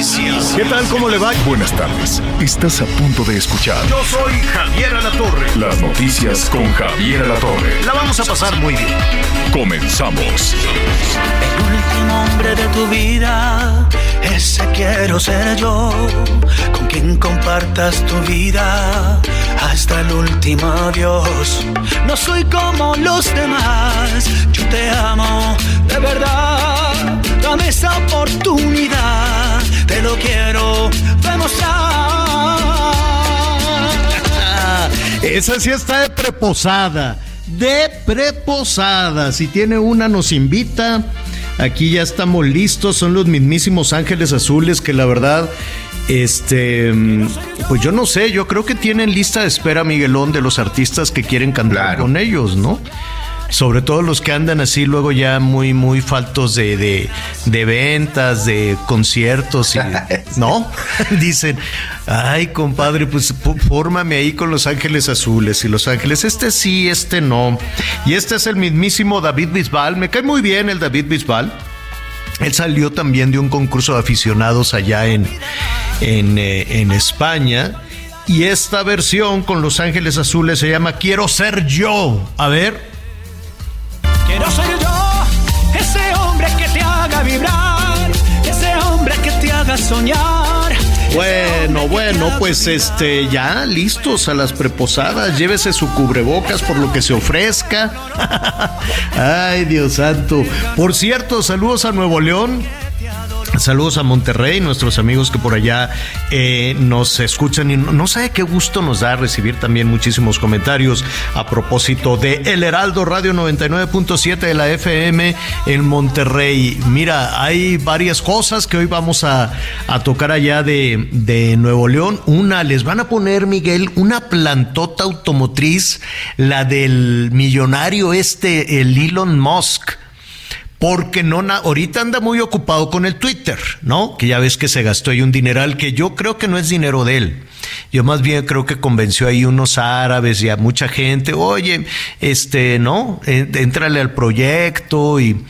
Noticias. ¿Qué tal? ¿Cómo le va? Buenas tardes. Estás a punto de escuchar Yo soy Javier Alatorre. las noticias con Javier Alatorre. La vamos a pasar muy bien. Comenzamos. El último hombre de tu vida, ese quiero ser yo, con quien compartas tu vida hasta el último adiós. No soy como los demás, yo te amo de verdad. Dame esa oportunidad, te lo quiero demostrar. Esa sí está de preposada. De preposada. Si tiene una, nos invita. Aquí ya estamos listos. Son los mismísimos ángeles azules que la verdad. Este, pues yo no sé, yo creo que tienen lista de espera, Miguelón, de los artistas que quieren cantar con ellos, ¿no? Sobre todo los que andan así luego ya muy, muy faltos de, de, de ventas, de conciertos, y, ¿no? Dicen, ay, compadre, pues fórmame ahí con Los Ángeles Azules y Los Ángeles, este sí, este no. Y este es el mismísimo David Bisbal, me cae muy bien el David Bisbal. Él salió también de un concurso de aficionados allá en, en, eh, en España. Y esta versión con Los Ángeles Azules se llama Quiero ser yo. A ver. Quiero ser yo, ese hombre que te haga vibrar, ese hombre que te haga soñar. Bueno, bueno, pues este, ya listos a las preposadas. Llévese su cubrebocas por lo que se ofrezca. Ay, Dios santo. Por cierto, saludos a Nuevo León. Saludos a Monterrey, nuestros amigos que por allá eh, nos escuchan y no, sabe qué gusto nos da recibir también muchísimos comentarios a propósito de El Heraldo Radio 99.7 de la FM en Monterrey. Mira, hay varias cosas que hoy vamos a, a tocar allá de, de Nuevo León. Una, les van a poner, Miguel, una plantota automotriz, la del millonario este, el Elon Musk porque no ahorita anda muy ocupado con el Twitter, ¿no? Que ya ves que se gastó ahí un dineral que yo creo que no es dinero de él. Yo más bien creo que convenció ahí unos árabes y a mucha gente, oye, este, ¿no? Éntrale al proyecto y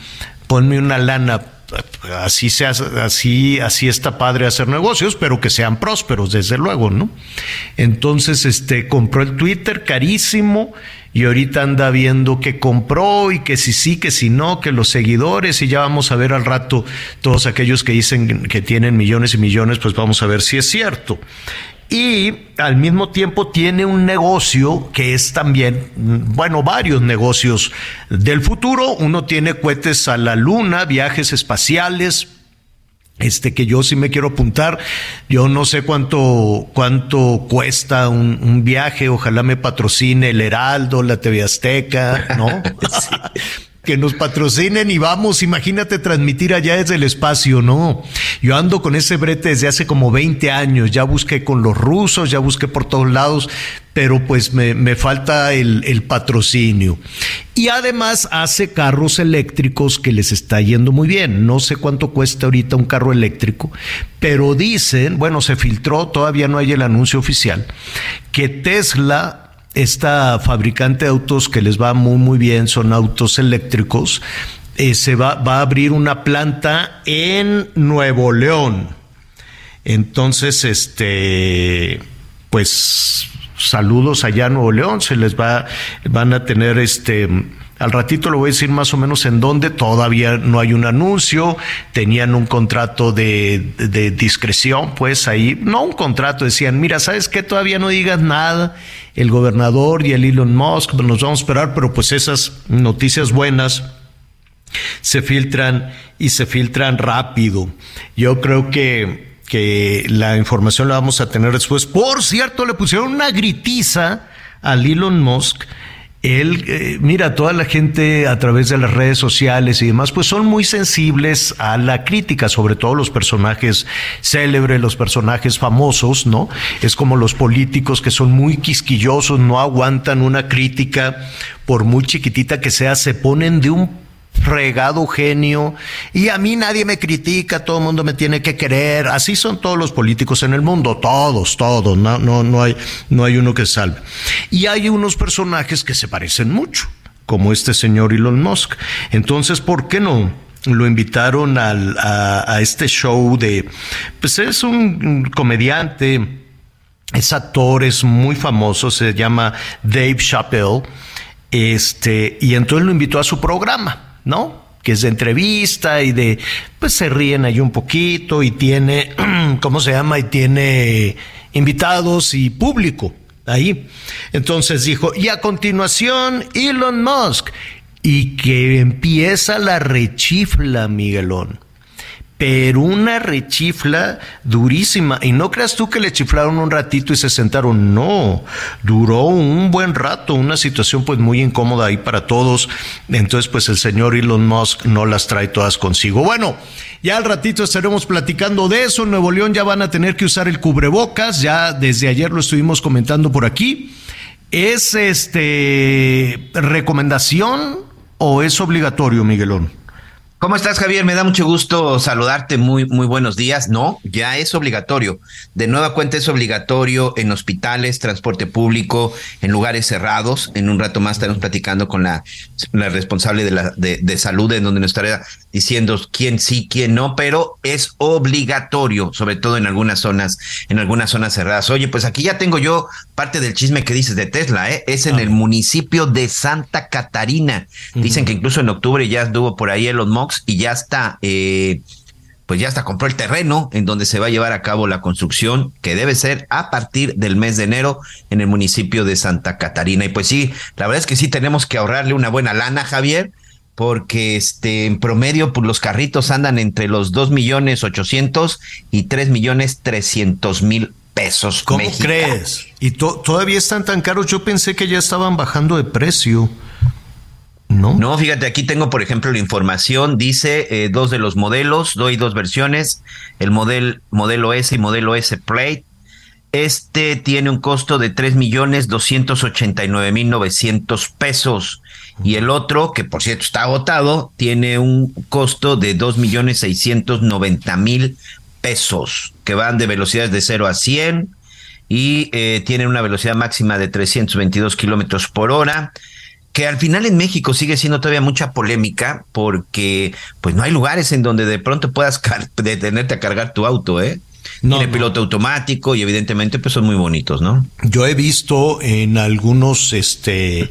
ponme una lana. Así se así, así está padre hacer negocios, pero que sean prósperos, desde luego, ¿no? Entonces, este, compró el Twitter carísimo y ahorita anda viendo que compró y que si sí, que si no, que los seguidores y ya vamos a ver al rato todos aquellos que dicen que tienen millones y millones, pues vamos a ver si es cierto. Y al mismo tiempo tiene un negocio que es también, bueno, varios negocios del futuro. Uno tiene cohetes a la luna, viajes espaciales, este que yo sí me quiero apuntar. Yo no sé cuánto, cuánto cuesta un, un viaje. Ojalá me patrocine el Heraldo, la TV Azteca, ¿no? Que nos patrocinen y vamos, imagínate transmitir allá desde el espacio, ¿no? Yo ando con ese brete desde hace como 20 años, ya busqué con los rusos, ya busqué por todos lados, pero pues me, me falta el, el patrocinio. Y además hace carros eléctricos que les está yendo muy bien. No sé cuánto cuesta ahorita un carro eléctrico, pero dicen, bueno, se filtró, todavía no hay el anuncio oficial, que Tesla esta fabricante de autos que les va muy muy bien, son autos eléctricos, eh, se va, va a abrir una planta en Nuevo León. Entonces, este, pues saludos allá a Nuevo León, se les va, van a tener este, al ratito le voy a decir más o menos en dónde, todavía no hay un anuncio, tenían un contrato de, de discreción, pues ahí, no un contrato, decían, mira, ¿sabes qué? Todavía no digas nada, el gobernador y el Elon Musk, pues nos vamos a esperar, pero pues esas noticias buenas se filtran y se filtran rápido. Yo creo que que la información la vamos a tener después. Por cierto, le pusieron una gritiza a Elon Musk él, eh, mira, toda la gente a través de las redes sociales y demás, pues son muy sensibles a la crítica, sobre todo los personajes célebres, los personajes famosos, ¿no? Es como los políticos que son muy quisquillosos, no aguantan una crítica, por muy chiquitita que sea, se ponen de un fregado genio y a mí nadie me critica, todo el mundo me tiene que querer. Así son todos los políticos en el mundo, todos, todos, no, no, no, hay, no hay uno que salve. Y hay unos personajes que se parecen mucho, como este señor Elon Musk. Entonces, ¿por qué no? Lo invitaron al, a, a este show de, pues es un comediante, es actor, es muy famoso, se llama Dave Chappelle, este, y entonces lo invitó a su programa ¿no? Que es de entrevista y de, pues se ríen ahí un poquito y tiene, ¿cómo se llama? Y tiene invitados y público ahí. Entonces dijo, y a continuación, Elon Musk. Y que empieza la rechifla, Miguelón pero una rechifla durísima. Y no creas tú que le chiflaron un ratito y se sentaron. No, duró un buen rato, una situación pues muy incómoda ahí para todos. Entonces pues el señor Elon Musk no las trae todas consigo. Bueno, ya al ratito estaremos platicando de eso. En Nuevo León ya van a tener que usar el cubrebocas. Ya desde ayer lo estuvimos comentando por aquí. ¿Es este recomendación o es obligatorio, Miguelón? ¿Cómo estás, Javier? Me da mucho gusto saludarte. Muy, muy buenos días. No, ya es obligatorio. De nueva cuenta es obligatorio en hospitales, transporte público, en lugares cerrados. En un rato más estaremos platicando con la, la responsable de, la, de, de salud, en donde nos estará diciendo quién sí, quién no, pero es obligatorio, sobre todo en algunas zonas, en algunas zonas cerradas. Oye, pues aquí ya tengo yo parte del chisme que dices de Tesla, ¿eh? Es en el municipio de Santa Catarina. Dicen que incluso en octubre ya estuvo por ahí Elon Musk y ya está, eh, pues ya está compró el terreno en donde se va a llevar a cabo la construcción, que debe ser a partir del mes de enero en el municipio de Santa Catarina. Y pues sí, la verdad es que sí tenemos que ahorrarle una buena lana, Javier, porque este, en promedio pues, los carritos andan entre los dos millones ochocientos y tres millones trescientos mil pesos. ¿Cómo crees? Y todavía están tan caros. Yo pensé que ya estaban bajando de precio. No. Fíjate, aquí tengo, por ejemplo, la información. Dice eh, dos de los modelos, doy dos versiones: el model, modelo S y modelo S Plate. Este tiene un costo de tres millones mil novecientos pesos. Y el otro, que por cierto está agotado, tiene un costo de dos millones seiscientos noventa mil pesos, que van de velocidades de 0 a 100 y eh, tienen una velocidad máxima de 322 kilómetros por hora que al final en México sigue siendo todavía mucha polémica porque pues no hay lugares en donde de pronto puedas detenerte a cargar tu auto, ¿eh? No, Tiene piloto automático y evidentemente pues son muy bonitos, ¿no? Yo he visto en algunos este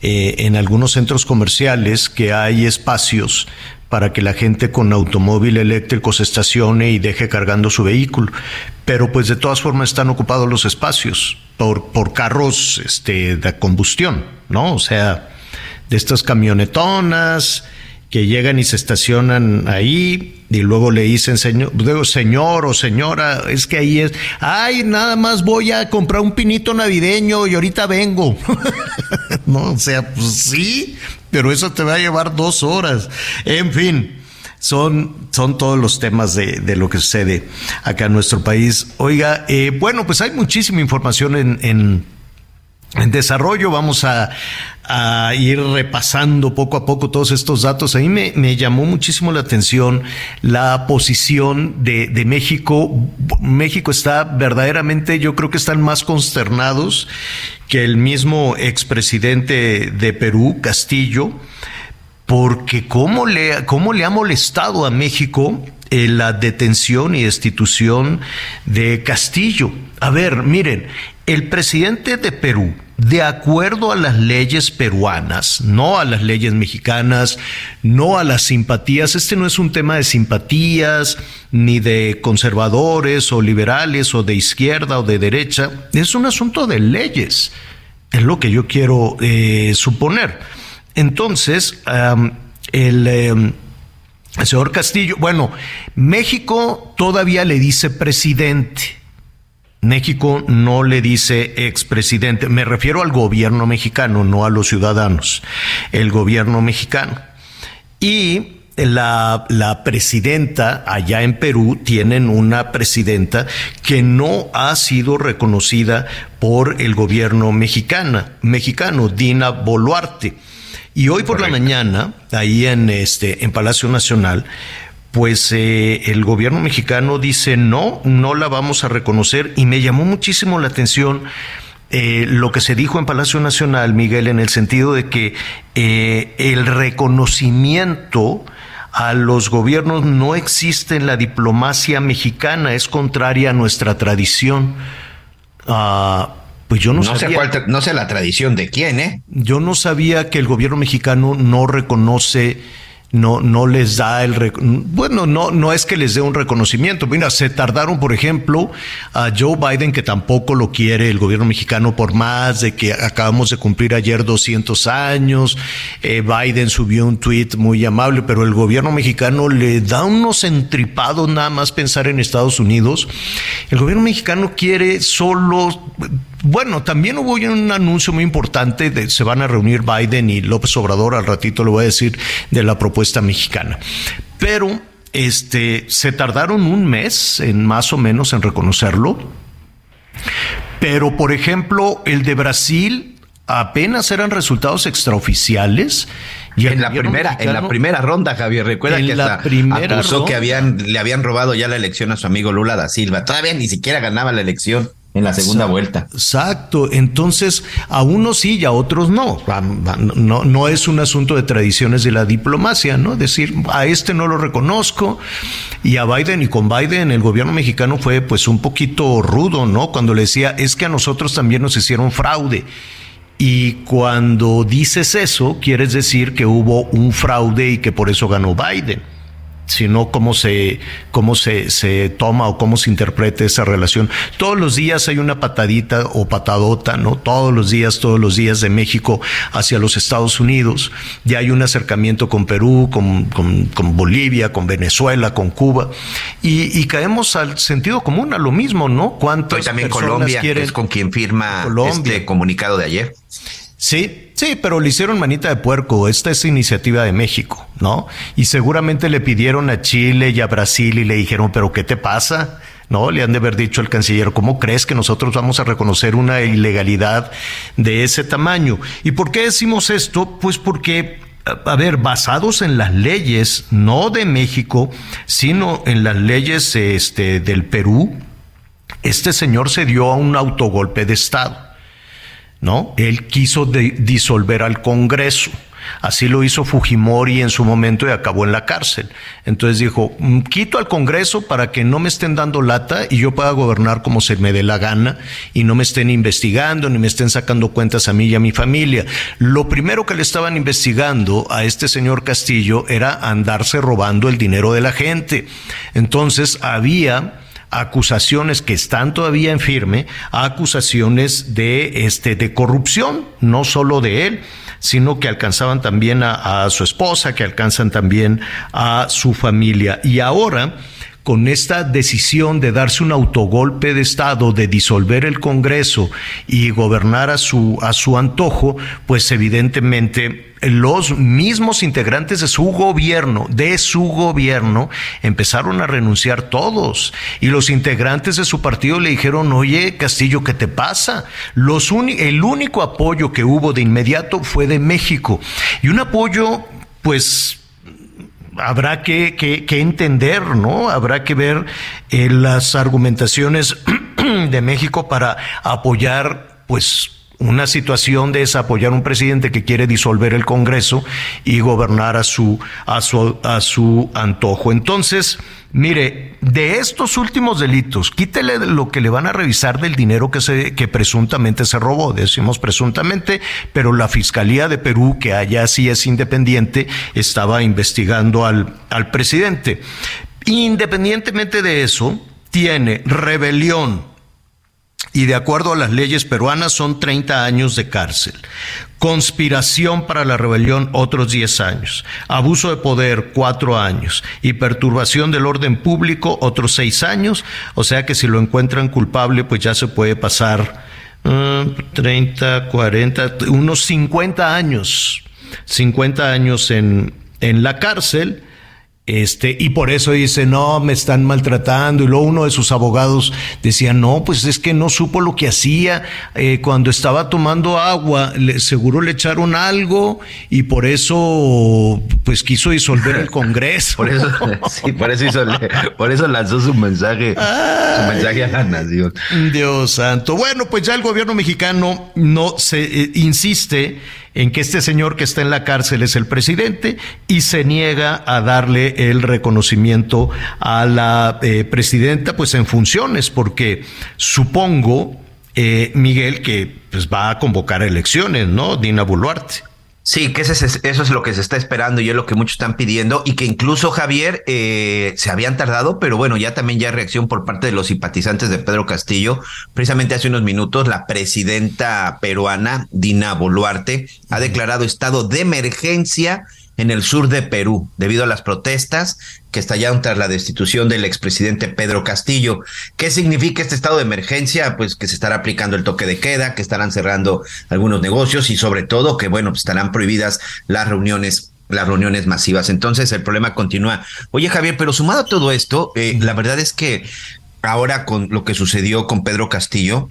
eh, en algunos centros comerciales que hay espacios para que la gente con automóvil eléctrico se estacione y deje cargando su vehículo. Pero pues de todas formas están ocupados los espacios por, por carros este, de combustión, ¿no? O sea, de estas camionetonas que llegan y se estacionan ahí y luego le dicen señor, señor o señora, es que ahí es, ay, nada más voy a comprar un pinito navideño y ahorita vengo. no, o sea, pues sí, pero eso te va a llevar dos horas. En fin, son, son todos los temas de, de lo que sucede acá en nuestro país. Oiga, eh, bueno, pues hay muchísima información en, en, en desarrollo. Vamos a, a, ir repasando poco a poco todos estos datos. A mí me, llamó muchísimo la atención la posición de, de, México. México está verdaderamente, yo creo que están más consternados que el mismo expresidente de Perú, Castillo, porque cómo le, cómo le ha molestado a México eh, la detención y destitución de Castillo. A ver, miren, el presidente de Perú, de acuerdo a las leyes peruanas, no a las leyes mexicanas, no a las simpatías, este no es un tema de simpatías, ni de conservadores o liberales o de izquierda o de derecha, es un asunto de leyes, es lo que yo quiero eh, suponer. Entonces, el... Um, El señor Castillo, bueno, México todavía le dice presidente. México no le dice expresidente. Me refiero al gobierno mexicano, no a los ciudadanos. El gobierno mexicano. Y la, la, presidenta allá en Perú tienen una presidenta que no ha sido reconocida por el gobierno mexicana, mexicano, Dina Boluarte. Y hoy por la mañana, ahí en este, en Palacio Nacional, pues eh, el gobierno mexicano dice no, no la vamos a reconocer y me llamó muchísimo la atención eh, lo que se dijo en Palacio Nacional, Miguel, en el sentido de que eh, el reconocimiento a los gobiernos no existe en la diplomacia mexicana, es contraria a nuestra tradición. Ah, pues yo no, sabía. Sé no sé la tradición de quién, ¿eh? Yo no sabía que el gobierno mexicano no reconoce no, no les da el bueno, no, no es que les dé un reconocimiento. Mira, se tardaron, por ejemplo, a Joe Biden, que tampoco lo quiere el gobierno mexicano, por más de que acabamos de cumplir ayer 200 años. Eh, Biden subió un tweet muy amable, pero el gobierno mexicano le da unos entripados nada más pensar en Estados Unidos. El gobierno mexicano quiere solo bueno, también hubo un anuncio muy importante de se van a reunir Biden y López Obrador, al ratito lo voy a decir, de la propuesta mexicana. Pero este se tardaron un mes en más o menos en reconocerlo. Pero por ejemplo, el de Brasil apenas eran resultados extraoficiales. Y en la primera, en la primera ronda, Javier, recuerda que la acusó que habían, le habían robado ya la elección a su amigo Lula da Silva. Todavía ni siquiera ganaba la elección en la segunda vuelta. Exacto. Entonces, a unos sí y a otros no. no. No es un asunto de tradiciones de la diplomacia, ¿no? Decir, a este no lo reconozco y a Biden y con Biden el gobierno mexicano fue pues un poquito rudo, ¿no? Cuando le decía, es que a nosotros también nos hicieron fraude. Y cuando dices eso, quieres decir que hubo un fraude y que por eso ganó Biden sino cómo se, cómo se, se toma o cómo se interpreta esa relación. Todos los días hay una patadita o patadota, ¿no? Todos los días, todos los días de México hacia los Estados Unidos. Ya hay un acercamiento con Perú, con, con, Bolivia, con Venezuela, con Cuba. Y, y, caemos al sentido común, a lo mismo, ¿no? ¿Cuántas también Colombia, quieren? es con quien firma este comunicado de ayer. Sí, sí, pero le hicieron manita de puerco. Esta es iniciativa de México, ¿no? Y seguramente le pidieron a Chile y a Brasil y le dijeron, pero ¿qué te pasa? ¿no? Le han de haber dicho al canciller, ¿cómo crees que nosotros vamos a reconocer una ilegalidad de ese tamaño? ¿Y por qué decimos esto? Pues porque, a ver, basados en las leyes, no de México, sino en las leyes este, del Perú, este señor se dio a un autogolpe de Estado. ¿No? Él quiso disolver al Congreso. Así lo hizo Fujimori en su momento y acabó en la cárcel. Entonces dijo, mm, quito al Congreso para que no me estén dando lata y yo pueda gobernar como se me dé la gana y no me estén investigando ni me estén sacando cuentas a mí y a mi familia. Lo primero que le estaban investigando a este señor Castillo era andarse robando el dinero de la gente. Entonces había acusaciones que están todavía en firme, acusaciones de este de corrupción, no solo de él, sino que alcanzaban también a, su esposa, que alcanzan también a su familia. Y ahora con esta decisión de darse un autogolpe de Estado, de disolver el Congreso y gobernar a su, a su antojo, pues evidentemente los mismos integrantes de su gobierno, de su gobierno, empezaron a renunciar todos. Y los integrantes de su partido le dijeron, oye, Castillo, ¿qué te pasa? Los el único apoyo que hubo de inmediato fue de México. Y un apoyo, pues, habrá que, que, entender, ¿no? Habrá que ver eh, las argumentaciones de México para apoyar, pues, una situación de esa, apoyar un presidente que quiere disolver el Congreso y gobernar a su, a su, a su antojo. Entonces, mire, de estos últimos delitos, quítele lo que le van a revisar del dinero que se, que presuntamente se robó, decimos presuntamente, pero la Fiscalía de Perú, que allá sí es independiente, estaba investigando al, al presidente. Independientemente de eso, tiene rebelión, y de acuerdo a las leyes peruanas son 30 años de cárcel. Conspiración para la rebelión, otros 10 años. Abuso de poder, 4 años. Y perturbación del orden público, otros 6 años. O sea que si lo encuentran culpable, pues ya se puede pasar 30, 40, unos 50 años. 50 años en, en la cárcel este, y por eso dice, no, me están maltratando. Y luego uno de sus abogados decía, no, pues es que no supo lo que hacía. Eh, cuando estaba tomando agua, le, seguro le echaron algo y por eso, pues quiso disolver el Congreso. por eso, sí, por eso, hizo, por eso lanzó su mensaje, su mensaje a la nación. Dios santo. Bueno, pues ya el gobierno mexicano no se eh, insiste en que este señor que está en la cárcel es el presidente y se niega a darle el reconocimiento a la eh, presidenta pues en funciones, porque supongo, eh, Miguel, que pues va a convocar elecciones, ¿no? Dina Boluarte. Sí, que eso es lo que se está esperando y es lo que muchos están pidiendo y que incluso Javier eh, se habían tardado, pero bueno, ya también ya reacción por parte de los simpatizantes de Pedro Castillo. Precisamente hace unos minutos la presidenta peruana, Dina Boluarte, ha declarado estado de emergencia en el sur de Perú debido a las protestas que estallaron tras la destitución del expresidente Pedro Castillo. ¿Qué significa este estado de emergencia? Pues que se estará aplicando el toque de queda, que estarán cerrando algunos negocios y sobre todo que, bueno, pues estarán prohibidas las reuniones las reuniones masivas. Entonces el problema continúa. Oye Javier, pero sumado a todo esto, eh, la verdad es que ahora con lo que sucedió con Pedro Castillo,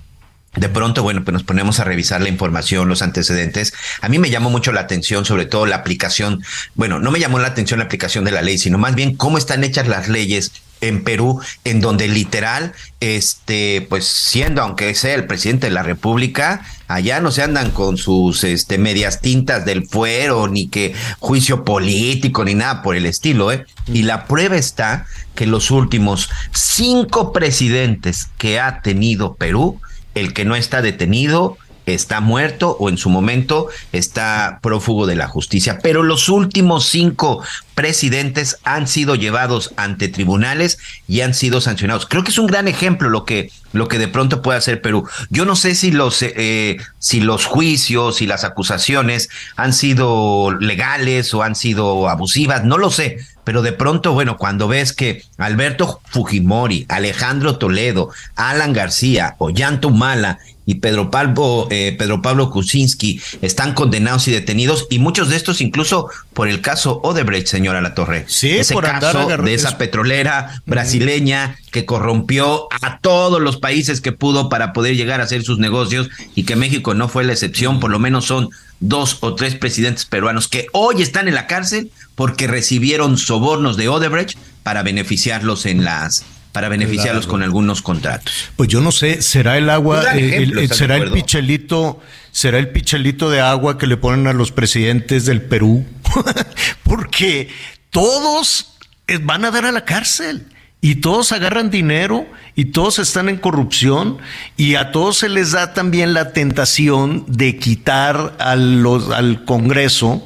de pronto, bueno, pues nos ponemos a revisar la información, los antecedentes. A mí me llamó mucho la atención, sobre todo la aplicación, bueno, no me llamó la atención la aplicación de la ley, sino más bien cómo están hechas las leyes en Perú, en donde literal, este, pues siendo, aunque sea el presidente de la República, allá no se andan con sus este, medias tintas del fuero, ni que juicio político, ni nada por el estilo, ¿eh? Y la prueba está que los últimos cinco presidentes que ha tenido Perú, el que no está detenido está muerto o en su momento está prófugo de la justicia. Pero los últimos cinco presidentes han sido llevados ante tribunales y han sido sancionados. Creo que es un gran ejemplo lo que, lo que de pronto puede hacer Perú. Yo no sé si los, eh, si los juicios y las acusaciones han sido legales o han sido abusivas, no lo sé pero de pronto, bueno, cuando ves que Alberto Fujimori, Alejandro Toledo, Alan García, Ollanta Humala y Pedro Pablo, eh, Pedro Pablo Kuczynski están condenados y detenidos, y muchos de estos incluso por el caso Odebrecht, señora La Torre. Sí, Ese por caso de esa petrolera brasileña que corrompió a todos los países que pudo para poder llegar a hacer sus negocios y que México no fue la excepción, por lo menos son dos o tres presidentes peruanos que hoy están en la cárcel porque recibieron sobornos de Odebrecht para beneficiarlos en las para beneficiarlos con algunos contratos. Pues yo no sé, será el agua, eh, será el pichelito, será el pichelito de agua que le ponen a los presidentes del Perú, porque todos van a dar a la cárcel y todos agarran dinero y todos están en corrupción y a todos se les da también la tentación de quitar al Congreso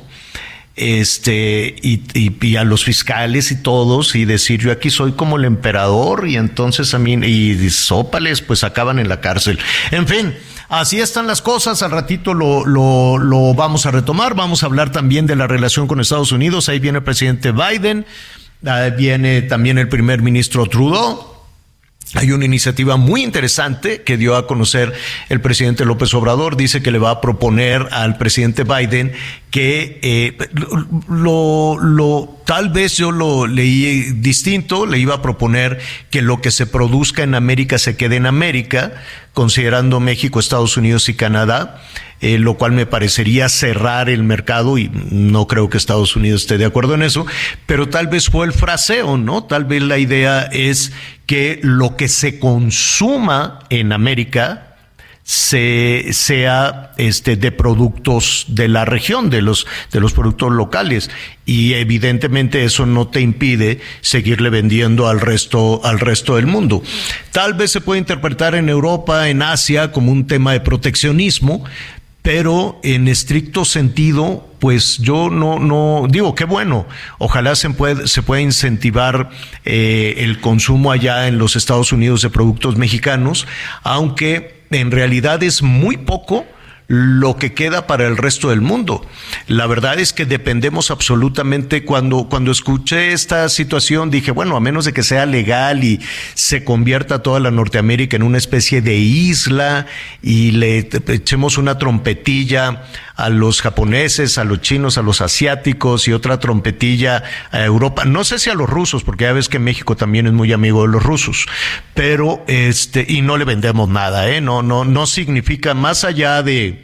este y, y, a los fiscales y todos y decir yo aquí soy como el emperador y entonces a mí y sópales pues acaban en la cárcel. En fin, así están las cosas, al ratito lo, lo, lo vamos a retomar, vamos a hablar también de la relación con Estados Unidos, ahí viene el presidente Biden, ahí viene también el primer ministro Trudeau hay una iniciativa muy interesante que dio a conocer el presidente López Obrador. Dice que le va a proponer al presidente Biden que eh, lo, lo, tal vez yo lo leí distinto, le iba a proponer que lo que se produzca en América se quede en América, considerando México, Estados Unidos y Canadá. Eh, lo cual me parecería cerrar el mercado y no creo que Estados Unidos esté de acuerdo en eso, pero tal vez fue el fraseo, ¿no? Tal vez la idea es que lo que se consuma en América se, sea este, de productos de la región, de los, de los productos locales. Y evidentemente eso no te impide seguirle vendiendo al resto, al resto del mundo. Tal vez se puede interpretar en Europa, en Asia, como un tema de proteccionismo, pero en estricto sentido, pues yo no, no digo qué bueno, ojalá se, puede, se pueda incentivar eh, el consumo allá en los Estados Unidos de productos mexicanos, aunque en realidad es muy poco lo que queda para el resto del mundo. La verdad es que dependemos absolutamente cuando cuando escuché esta situación dije, bueno, a menos de que sea legal y se convierta toda la Norteamérica en una especie de isla y le echemos una trompetilla a los japoneses, a los chinos, a los asiáticos y otra trompetilla a Europa. No sé si a los rusos, porque ya ves que México también es muy amigo de los rusos, pero este, y no le vendemos nada, ¿eh? No, no, no significa más allá de,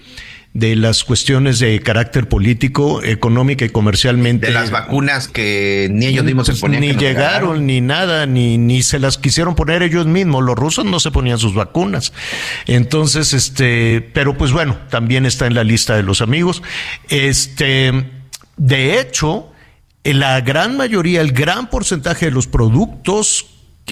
de las cuestiones de carácter político, económica y comercialmente. De las vacunas que ni ellos mismos se pues, ponían. Ni llegaron, ni nada, ni, ni se las quisieron poner ellos mismos. Los rusos no se ponían sus vacunas. Entonces, este, pero pues bueno, también está en la lista de los amigos. Este, de hecho, la gran mayoría, el gran porcentaje de los productos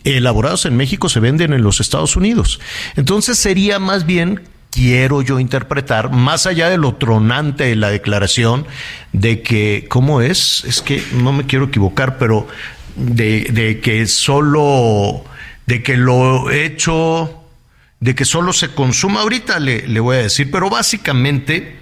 elaborados en México se venden en los Estados Unidos. Entonces sería más bien quiero yo interpretar, más allá de lo tronante de la declaración, de que, ¿cómo es? Es que no me quiero equivocar, pero de, de que solo, de que lo hecho, de que solo se consuma, ahorita le, le voy a decir, pero básicamente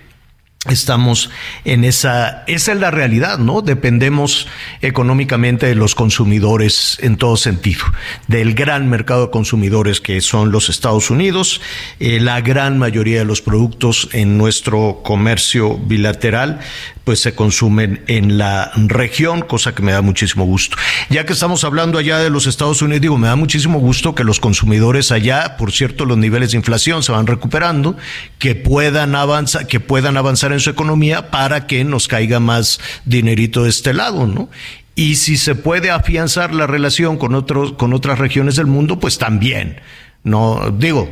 estamos en esa, esa es la realidad, ¿no? Dependemos económicamente de los consumidores en todo sentido, del gran mercado de consumidores que son los Estados Unidos, eh, la gran mayoría de los productos en nuestro comercio bilateral pues se consumen en la región, cosa que me da muchísimo gusto. Ya que estamos hablando allá de los Estados Unidos, digo, me da muchísimo gusto que los consumidores allá, por cierto, los niveles de inflación se van recuperando, que puedan avanzar, que puedan avanzar en su economía para que nos caiga más dinerito de este lado, ¿no? Y si se puede afianzar la relación con otros, con otras regiones del mundo, pues también. No, digo,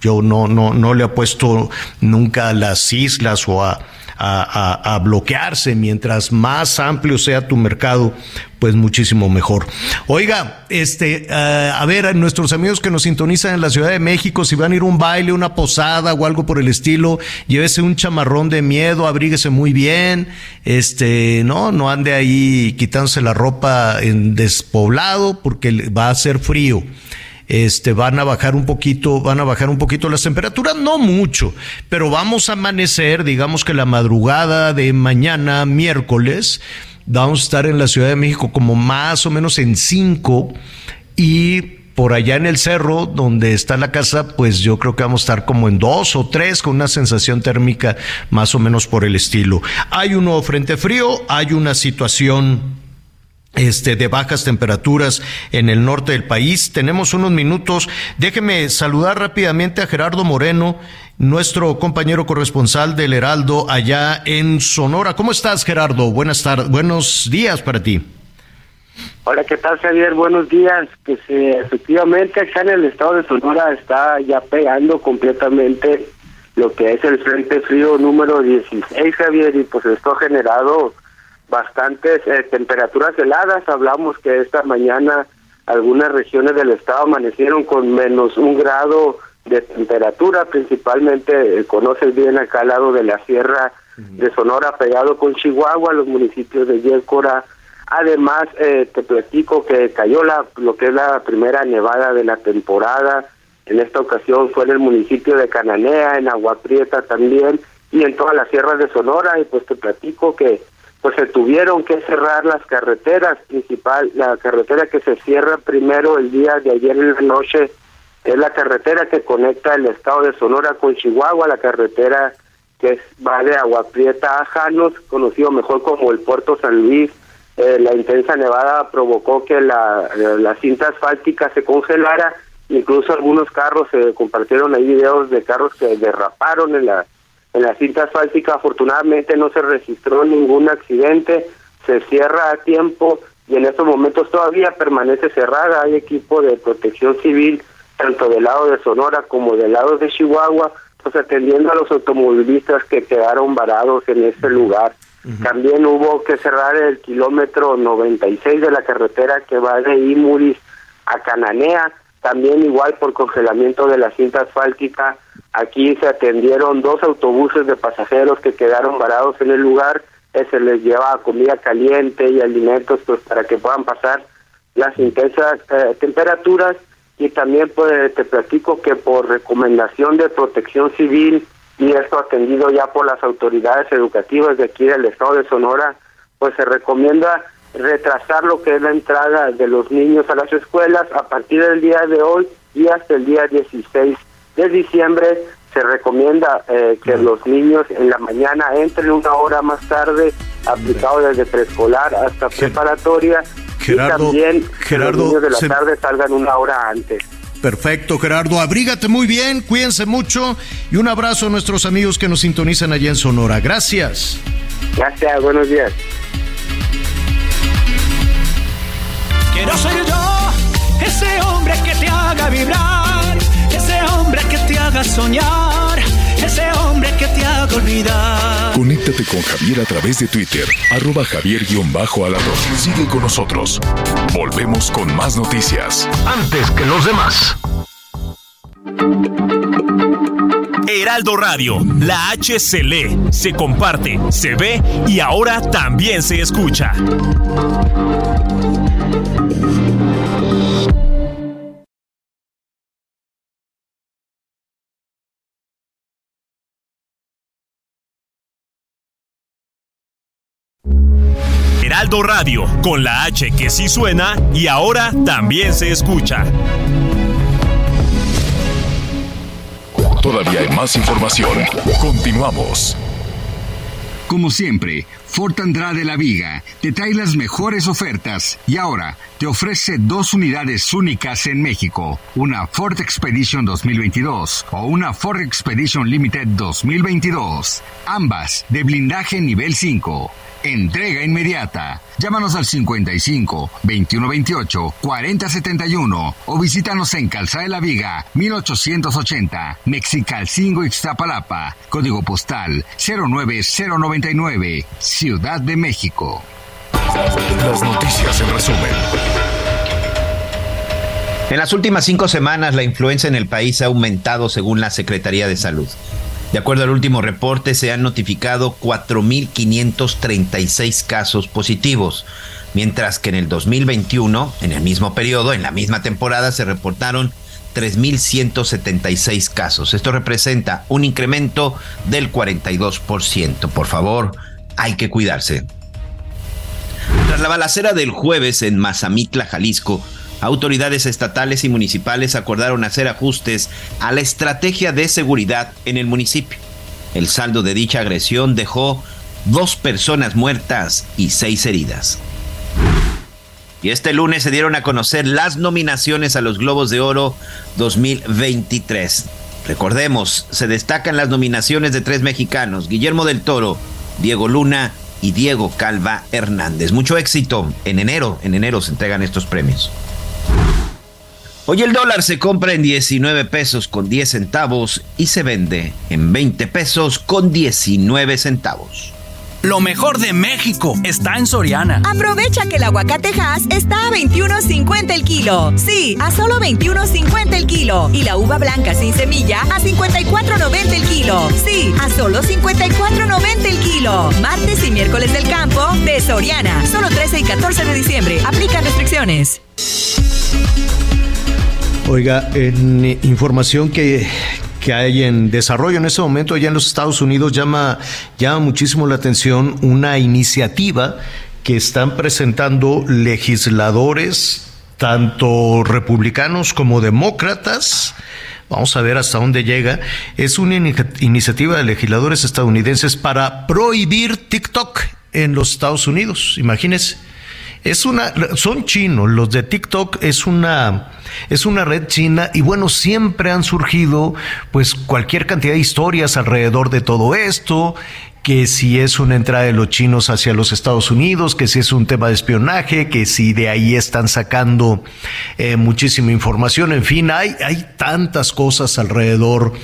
yo no, no, no le apuesto nunca a las islas o a, a, bloquearse. Mientras más amplio sea tu mercado, pues muchísimo mejor. Oiga, este, uh, a ver, a nuestros amigos que nos sintonizan en la Ciudad de México, si van a ir a un baile, una posada o algo por el estilo, llévese un chamarrón de miedo, abríguese muy bien, este, no, no ande ahí quitándose la ropa en despoblado porque va a ser frío este, van a bajar un poquito, van a bajar un poquito las temperaturas, no mucho, pero vamos a amanecer, digamos que la madrugada de mañana, miércoles, vamos a estar en la Ciudad de México como más o menos en 5 y por allá en el cerro donde está la casa, pues yo creo que vamos a estar como en dos o tres con una sensación térmica más o menos por el estilo. Hay un nuevo frente frío, hay una situación este, de bajas temperaturas en el norte del país. Tenemos unos minutos. Déjeme saludar rápidamente a Gerardo Moreno, nuestro compañero corresponsal del Heraldo allá en Sonora. ¿Cómo estás, Gerardo? Buenas tardes, buenos días para ti. Hola, ¿qué tal, Javier? Buenos días. Pues efectivamente acá en el estado de Sonora está ya pegando completamente lo que es el Frente Frío número 16, Javier, y pues esto ha generado bastantes eh, temperaturas heladas. Hablamos que esta mañana algunas regiones del estado amanecieron con menos un grado de temperatura, principalmente eh, conoces bien acá al lado de la sierra de Sonora, pegado con Chihuahua, los municipios de Yécora. Además, eh, te platico que cayó la, lo que es la primera nevada de la temporada. En esta ocasión fue en el municipio de Cananea, en Agua Prieta también, y en todas las sierras de Sonora. Y pues te platico que pues se tuvieron que cerrar las carreteras principal, la carretera que se cierra primero el día de ayer en la noche es la carretera que conecta el estado de Sonora con Chihuahua, la carretera que va de Agua Prieta a Janos, conocido mejor como el Puerto San Luis. Eh, la intensa nevada provocó que la, la cinta asfáltica se congelara, incluso algunos carros se compartieron ahí videos de carros que derraparon en la en la cinta asfáltica afortunadamente no se registró ningún accidente, se cierra a tiempo y en estos momentos todavía permanece cerrada. Hay equipo de protección civil tanto del lado de Sonora como del lado de Chihuahua, pues atendiendo a los automovilistas que quedaron varados en ese lugar. También hubo que cerrar el kilómetro 96 de la carretera que va de Imuris a Cananea, también igual por congelamiento de la cinta asfáltica Aquí se atendieron dos autobuses de pasajeros que quedaron varados en el lugar. Eh, se les lleva comida caliente y alimentos pues para que puedan pasar las intensas eh, temperaturas y también pues te platico que por recomendación de protección civil y esto atendido ya por las autoridades educativas de aquí del estado de Sonora, pues se recomienda retrasar lo que es la entrada de los niños a las escuelas a partir del día de hoy y hasta el día 16 de diciembre se recomienda eh, que los niños en la mañana entren una hora más tarde, aplicado desde preescolar hasta preparatoria, y también los niños de la tarde salgan una hora antes. Perfecto, Gerardo. Abrígate muy bien, cuídense mucho y un abrazo a nuestros amigos que nos sintonizan allá en Sonora. Gracias. Gracias, buenos días. Quiero ser yo, ese hombre que te haga vibrar, ese hombre que te haga soñar, ese hombre que te haga olvidar. Conéctate con Javier a través de Twitter, arroba javier-alador. Sigue con nosotros. Volvemos con más noticias. Antes que los demás. Heraldo Radio, la H se lee, se comparte, se ve y ahora también se escucha. Heraldo Radio, con la H que sí suena y ahora también se escucha. Todavía hay más información. Continuamos. Como siempre, Ford Andrade La Viga te trae las mejores ofertas y ahora te ofrece dos unidades únicas en México, una Ford Expedition 2022 o una Ford Expedition Limited 2022, ambas de blindaje nivel 5. Entrega inmediata. Llámanos al 55 2128 4071 o visítanos en Calzada de la Viga 1880, Mexicalcingo Ixtapalapa, código postal 09099, Ciudad de México. Las noticias en resumen. En las últimas cinco semanas, la influenza en el país ha aumentado según la Secretaría de Salud. De acuerdo al último reporte, se han notificado 4.536 casos positivos, mientras que en el 2021, en el mismo periodo, en la misma temporada, se reportaron 3.176 casos. Esto representa un incremento del 42%. Por favor, hay que cuidarse. Tras la balacera del jueves en Mazamitla, Jalisco, autoridades estatales y municipales acordaron hacer ajustes a la estrategia de seguridad en el municipio. El saldo de dicha agresión dejó dos personas muertas y seis heridas. Y este lunes se dieron a conocer las nominaciones a los Globos de Oro 2023. Recordemos, se destacan las nominaciones de tres mexicanos, Guillermo del Toro, Diego Luna y Diego Calva Hernández. Mucho éxito. En enero, en enero se entregan estos premios. Hoy el dólar se compra en 19 pesos con 10 centavos y se vende en 20 pesos con 19 centavos. Lo mejor de México está en Soriana. Aprovecha que el aguacatejas está a 21.50 el kilo. Sí, a solo 21.50 el kilo. Y la uva blanca sin semilla a 54.90 el kilo. Sí, a solo 54.90 el kilo. Martes y miércoles del campo de Soriana. Solo 13 y 14 de diciembre. Aplican restricciones. Oiga, en información que, que hay en desarrollo en este momento allá en los Estados Unidos llama, llama muchísimo la atención una iniciativa que están presentando legisladores, tanto republicanos como demócratas. Vamos a ver hasta dónde llega. Es una iniciativa de legisladores estadounidenses para prohibir TikTok en los Estados Unidos. Imagínense. Es una, son chinos, los de TikTok es una, es una red china y bueno, siempre han surgido pues cualquier cantidad de historias alrededor de todo esto que si es una entrada de los chinos hacia los Estados Unidos, que si es un tema de espionaje, que si de ahí están sacando eh, muchísima información, en fin, hay, hay tantas cosas alrededor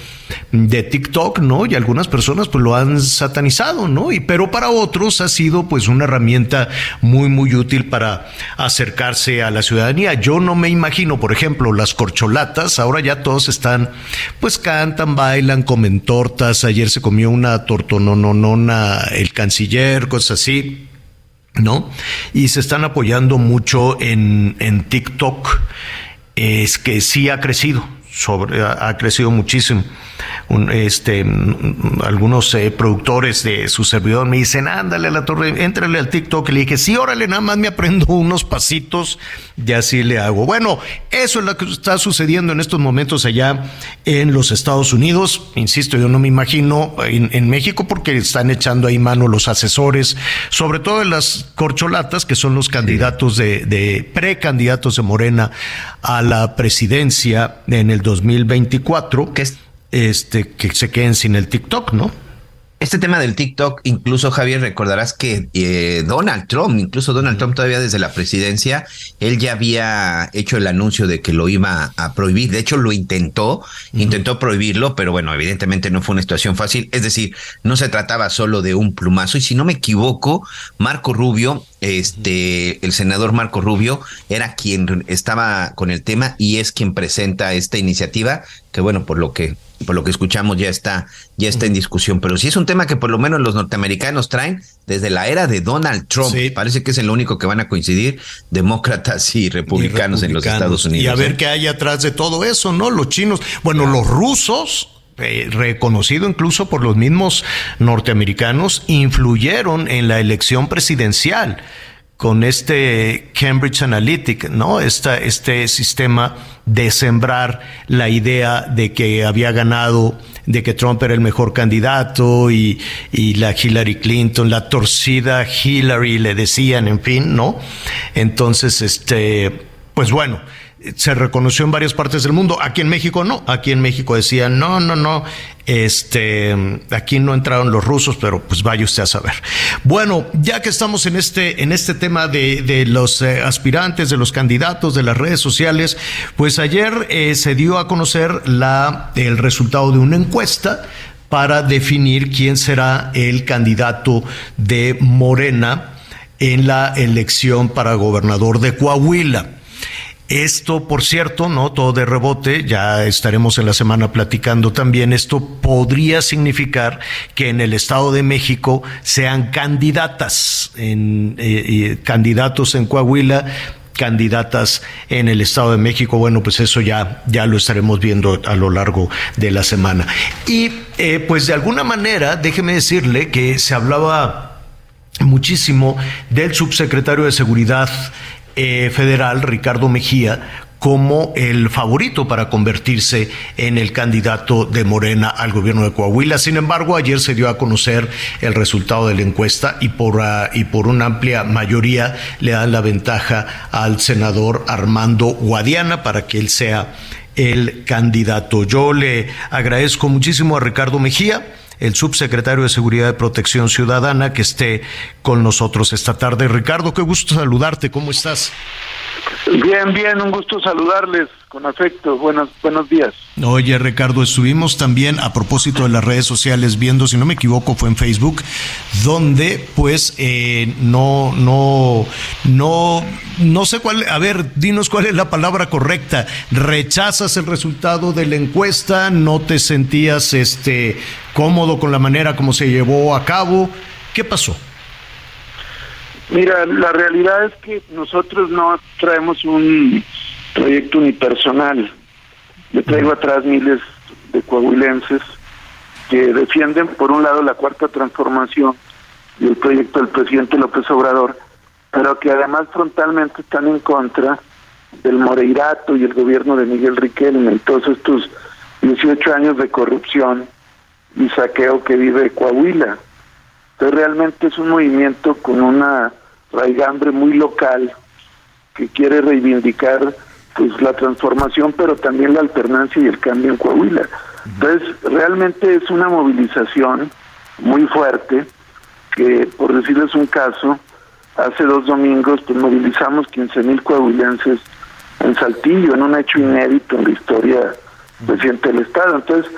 de TikTok, ¿no? Y algunas personas pues lo han satanizado, ¿no? Y pero para otros ha sido pues una herramienta muy muy útil para acercarse a la ciudadanía. Yo no me imagino, por ejemplo, las corcholatas, ahora ya todos están pues cantan, bailan, comen tortas, ayer se comió una tortononona el canciller, cosas así. ¿No? Y se están apoyando mucho en, en TikTok es que sí ha crecido, sobre, ha crecido muchísimo este, algunos eh, productores de su servidor me dicen, ándale a la torre, éntrale al TikTok. Le dije, sí, órale, nada más me aprendo unos pasitos y así le hago. Bueno, eso es lo que está sucediendo en estos momentos allá en los Estados Unidos. Insisto, yo no me imagino en, México porque están echando ahí mano los asesores, sobre todo en las corcholatas, que son los candidatos de, de precandidatos de Morena a la presidencia en el 2024. Que es este, que se queden sin el TikTok, ¿no? Este tema del TikTok, incluso Javier, recordarás que eh, Donald Trump, incluso Donald Trump todavía desde la presidencia, él ya había hecho el anuncio de que lo iba a prohibir. De hecho, lo intentó, intentó prohibirlo, pero bueno, evidentemente no fue una situación fácil. Es decir, no se trataba solo de un plumazo. Y si no me equivoco, Marco Rubio, este, el senador Marco Rubio, era quien estaba con el tema y es quien presenta esta iniciativa, que bueno, por lo que por lo que escuchamos ya está, ya está en discusión, pero sí es un tema que por lo menos los norteamericanos traen desde la era de Donald Trump. Parece que es el único que van a coincidir demócratas y republicanos, en los Estados Unidos. Y a ver ¿eh? qué hay atrás de todo eso, ¿no? Los chinos, bueno, los rusos reconocido incluso por los mismos norteamericanos, influyeron en la elección presidencial con este Cambridge Analytic, ¿no? Esta, este sistema de sembrar la idea de que había ganado, de que Trump era el mejor candidato y, y la Hillary Clinton, la torcida Hillary, le decían, en fin, ¿no? Entonces, este, pues bueno, se reconoció en varias partes del mundo. Aquí en México no. Aquí en México decían, no, no, no, este, aquí no entraron los rusos, pero pues vaya usted a saber. Bueno, ya que estamos en este, en este tema de, de los eh, aspirantes, de los candidatos, de las redes sociales, pues ayer eh, se dio a conocer la, el resultado de una encuesta para definir quién será el candidato de Morena en la elección para gobernador de Coahuila. Esto, por cierto, no todo de rebote, ya estaremos en la semana platicando también. Esto podría significar que en el Estado de México sean candidatas, en, eh, candidatos en Coahuila, candidatas en el Estado de México. Bueno, pues eso ya, ya lo estaremos viendo a lo largo de la semana. Y eh, pues de alguna manera, déjeme decirle que se hablaba muchísimo del subsecretario de Seguridad eh, federal, Ricardo Mejía, como el favorito para convertirse en el candidato de Morena al gobierno de Coahuila. Sin embargo, ayer se dio a conocer el resultado de la encuesta y por, ah, y por una amplia mayoría le dan la ventaja al senador Armando Guadiana para que él sea el candidato. Yo le agradezco muchísimo a Ricardo Mejía el subsecretario de Seguridad y Protección Ciudadana, que esté con nosotros esta tarde. Ricardo, qué gusto saludarte, ¿cómo estás? Bien, bien, un gusto saludarles con afecto. Buenos, buenos días. Oye, Ricardo, estuvimos también a propósito de las redes sociales viendo, si no me equivoco, fue en Facebook, donde pues eh, no, no, no, no sé cuál, a ver, dinos cuál es la palabra correcta. ¿Rechazas el resultado de la encuesta? ¿No te sentías este cómodo con la manera como se llevó a cabo? ¿Qué pasó? Mira, la realidad es que nosotros no traemos un proyecto unipersonal. Yo traigo atrás miles de coahuilenses que defienden, por un lado, la cuarta transformación y el proyecto del presidente López Obrador, pero que además frontalmente están en contra del Moreirato y el gobierno de Miguel Riquelme y todos estos 18 años de corrupción y saqueo que vive Coahuila. Entonces realmente es un movimiento con una raigambre muy local que quiere reivindicar pues la transformación, pero también la alternancia y el cambio en Coahuila. Entonces, realmente es una movilización muy fuerte, que por decirles un caso, hace dos domingos pues movilizamos 15 mil coahuilenses en Saltillo, en un hecho inédito en la historia reciente del Estado. Entonces,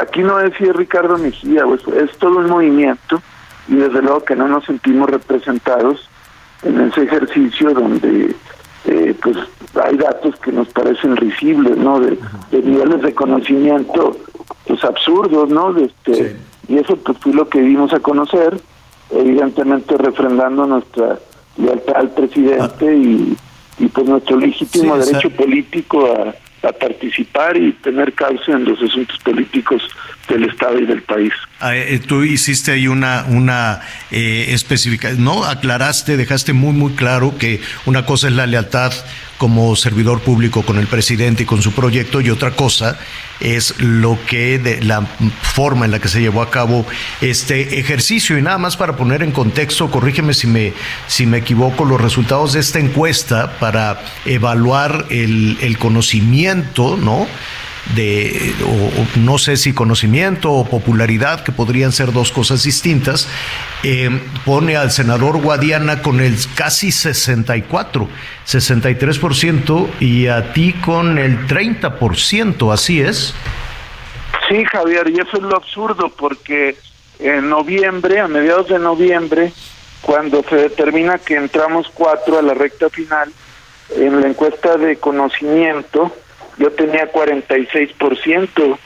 aquí no es Ricardo Mejía, pues, es todo un movimiento y desde luego que no nos sentimos representados en ese ejercicio donde eh, pues hay datos que nos parecen risibles, ¿no? De, niveles de conocimiento pues absurdos, ¿no? De este, Y eso pues fue lo que dimos a conocer, evidentemente refrendando nuestra lealtad al presidente y, y pues nuestro legítimo derecho político a, participar y tener causa en los asuntos políticos del Estado y del país. Ah, eh, tú hiciste ahí una, una eh, especificación, ¿no? Aclaraste, dejaste muy, muy claro que una cosa es la lealtad como servidor público con el presidente y con su proyecto y otra cosa es lo que de la forma en la que se llevó a cabo este ejercicio y nada más para poner en contexto corrígeme si me si me equivoco los resultados de esta encuesta para evaluar el, el conocimiento no de, o, no sé si conocimiento o popularidad, que podrían ser dos cosas distintas, eh, pone al senador Guadiana con el casi 64, 63% y a ti con el 30%, ¿así es? Sí, Javier, y eso es lo absurdo, porque en noviembre, a mediados de noviembre, cuando se determina que entramos cuatro a la recta final, en la encuesta de conocimiento, yo tenía 46%.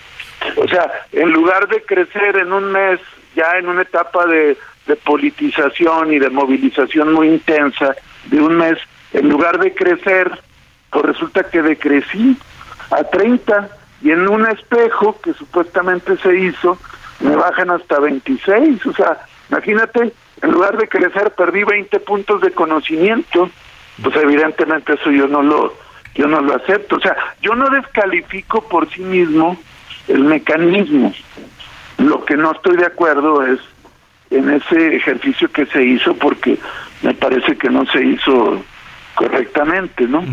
O sea, en lugar de crecer en un mes, ya en una etapa de, politización y de movilización muy intensa, de un mes, en lugar de crecer, pues resulta que decrecí a 30 y en un espejo que supuestamente se hizo, me bajan hasta 26. O sea, imagínate, en lugar de crecer, perdí 20 puntos de conocimiento. Pues evidentemente eso yo no lo yo no lo acepto. O sea, yo no descalifico por sí mismo el mecanismo. Lo que no estoy de acuerdo es en ese ejercicio que se hizo porque me parece que no se hizo correctamente, ¿no?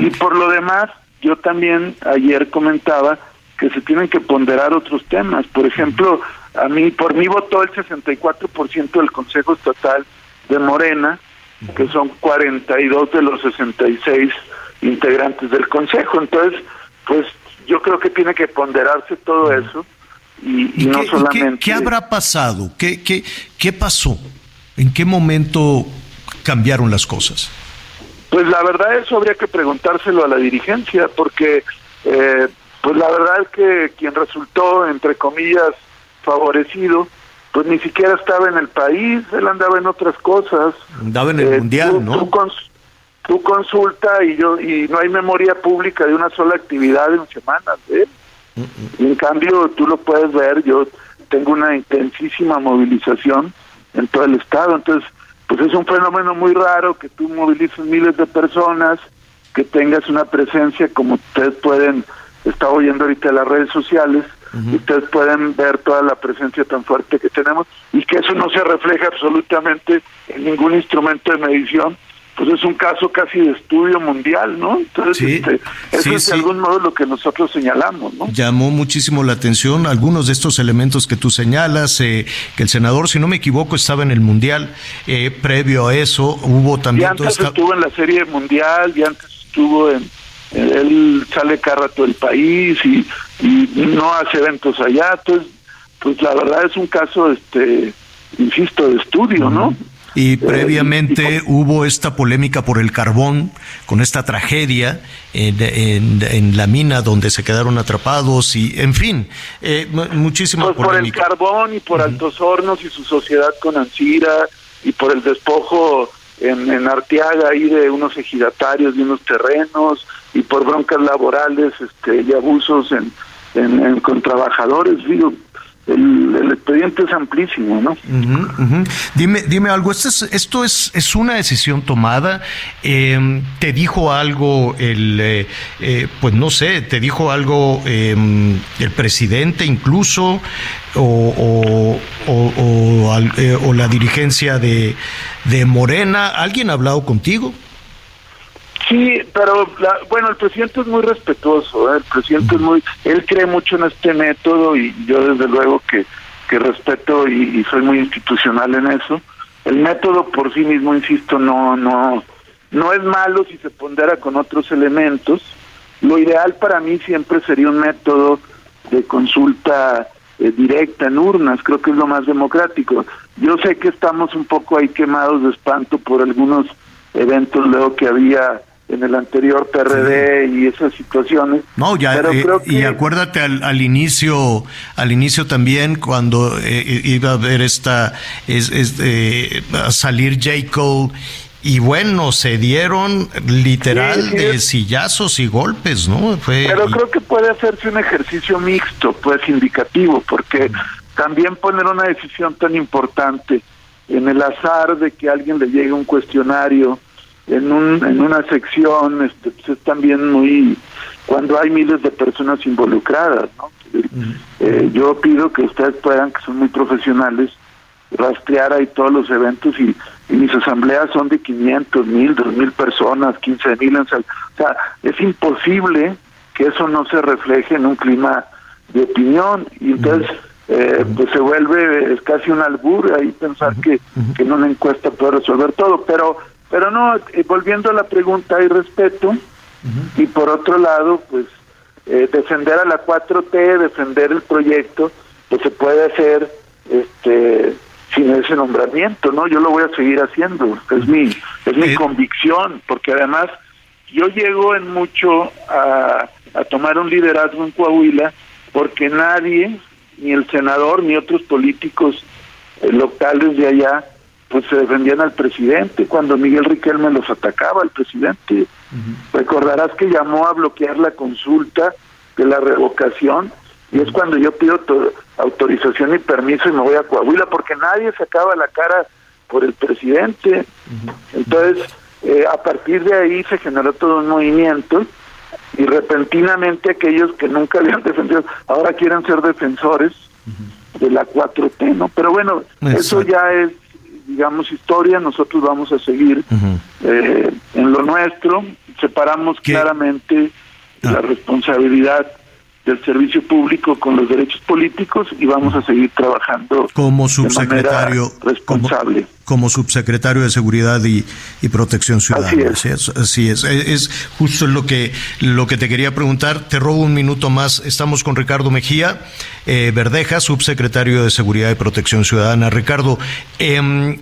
Y por lo demás, yo también ayer comentaba que se tienen que ponderar otros temas. Por ejemplo, a mí, por mí votó el 64% del Consejo Estatal de Morena, que son 42 de los 66 integrantes del Consejo. Entonces, pues yo creo que tiene que ponderarse todo eso y, no solamente... ¿qué, habrá pasado? ¿Qué, qué, ¿Qué pasó? ¿En qué momento cambiaron las cosas? Pues la verdad eso habría que preguntárselo a la dirigencia, porque eh, pues la verdad es que quien resultó, entre comillas, favorecido, pues ni siquiera estaba en el país, él andaba en otras cosas. Andaba en el eh, Mundial, ¿no? tú consulta y yo y no hay memoria pública de una sola actividad en semanas ¿eh? en cambio tú lo puedes ver yo tengo una intensísima movilización en todo el estado entonces pues es un fenómeno muy raro que tú movilices miles de personas que tengas una presencia como ustedes pueden está oyendo ahorita las redes sociales ustedes pueden ver toda la presencia tan fuerte que tenemos y que eso no se refleja absolutamente en ningún instrumento de medición pues es un caso casi de estudio mundial, ¿no? Entonces, este, eso es de algún modo lo que nosotros señalamos, ¿no? Llamó muchísimo la atención algunos de estos elementos que tú señalas, eh, que el senador, si no me equivoco, estaba en el mundial, eh, previo a eso hubo también... Y antes estuvo en la serie mundial, y antes estuvo en... Él sale cada rato del país y, no hace eventos allá, entonces, pues la verdad es un caso, este insisto, de estudio, ¿no? Y eh, previamente hubo esta polémica por el carbón, con esta tragedia en, la mina donde se quedaron atrapados y, en fin, eh, muchísima pues por el carbón y por Altos Hornos y su sociedad con Ancira y por el despojo en, en Arteaga ahí de unos ejidatarios de unos terrenos y por broncas laborales este, y abusos en, en, con trabajadores. Digo, el, expediente es amplísimo, ¿no? Dime, dime algo, ¿esto es, esto es, es una decisión tomada? Em, ¿Te dijo algo el, eh, eh, pues no sé, te dijo algo em, el presidente incluso o, o, eh, o la dirigencia de, de Morena? ¿Alguien ha hablado contigo? Sí, pero bueno, el presidente es muy respetuoso, ¿eh? el presidente es muy, él cree mucho en este método y yo desde luego que, que respeto y, soy muy institucional en eso. El método por sí mismo, insisto, no, no, no es malo si se pondera con otros elementos. Lo ideal para mí siempre sería un método de consulta eh, directa en urnas, creo que es lo más democrático. Yo sé que estamos un poco ahí quemados de espanto por algunos eventos luego que había en el anterior PRD y esas situaciones. No, ya, eh, y acuérdate al, inicio, al inicio también cuando eh, iba a haber esta, es, a salir J. Cole y bueno, se dieron literal de sillazos y golpes, ¿no? Pero creo que puede hacerse un ejercicio mixto, pues indicativo, porque también poner una decisión tan importante en el azar de que alguien le llegue un cuestionario en, un, en una sección, este, pues es también muy, cuando hay miles de personas involucradas, ¿no? Eh, yo pido que ustedes puedan, que son muy profesionales, rastrear ahí todos los eventos y, mis asambleas son de 500, 1000, 2000 personas, 15 mil. O sea, es imposible que eso no se refleje en un clima de opinión. Y entonces eh, pues se vuelve es casi un albur ahí pensar que, que en una encuesta puede resolver todo, pero pero no, eh, volviendo a la pregunta hay respeto. Y por otro lado pues eh, defender a la 4T, defender el proyecto, pues se puede hacer este sin ese nombramiento, ¿no? Yo lo voy a seguir haciendo, es mi es mi convicción, porque además yo llego en mucho a, a tomar un liderazgo en Coahuila porque nadie, ni el senador ni otros políticos eh, locales de allá, pues se defendían al presidente cuando Miguel Riquelme los atacaba al presidente. Recordarás que llamó a bloquear la consulta de la revocación y es cuando yo pido autorización y permiso y me voy a Coahuila porque nadie sacaba la cara por el presidente. Entonces, eh, a partir de ahí se generó todo un movimiento y repentinamente aquellos que nunca habían defendido ahora quieren ser defensores de la 4T, ¿no? Pero bueno, eso ya es digamos, historia, nosotros vamos a seguir eh, en lo nuestro, separamos claramente ah. la responsabilidad del servicio público con los derechos políticos y vamos a seguir trabajando como subsecretario responsable. como, subsecretario de seguridad y, Protección Ciudadana así es. así es. Es justo lo que lo que te quería preguntar. Te robo un minuto más. Estamos con Ricardo Mejía eh, Verdeja subsecretario de seguridad y Protección Ciudadana. Ricardo eh,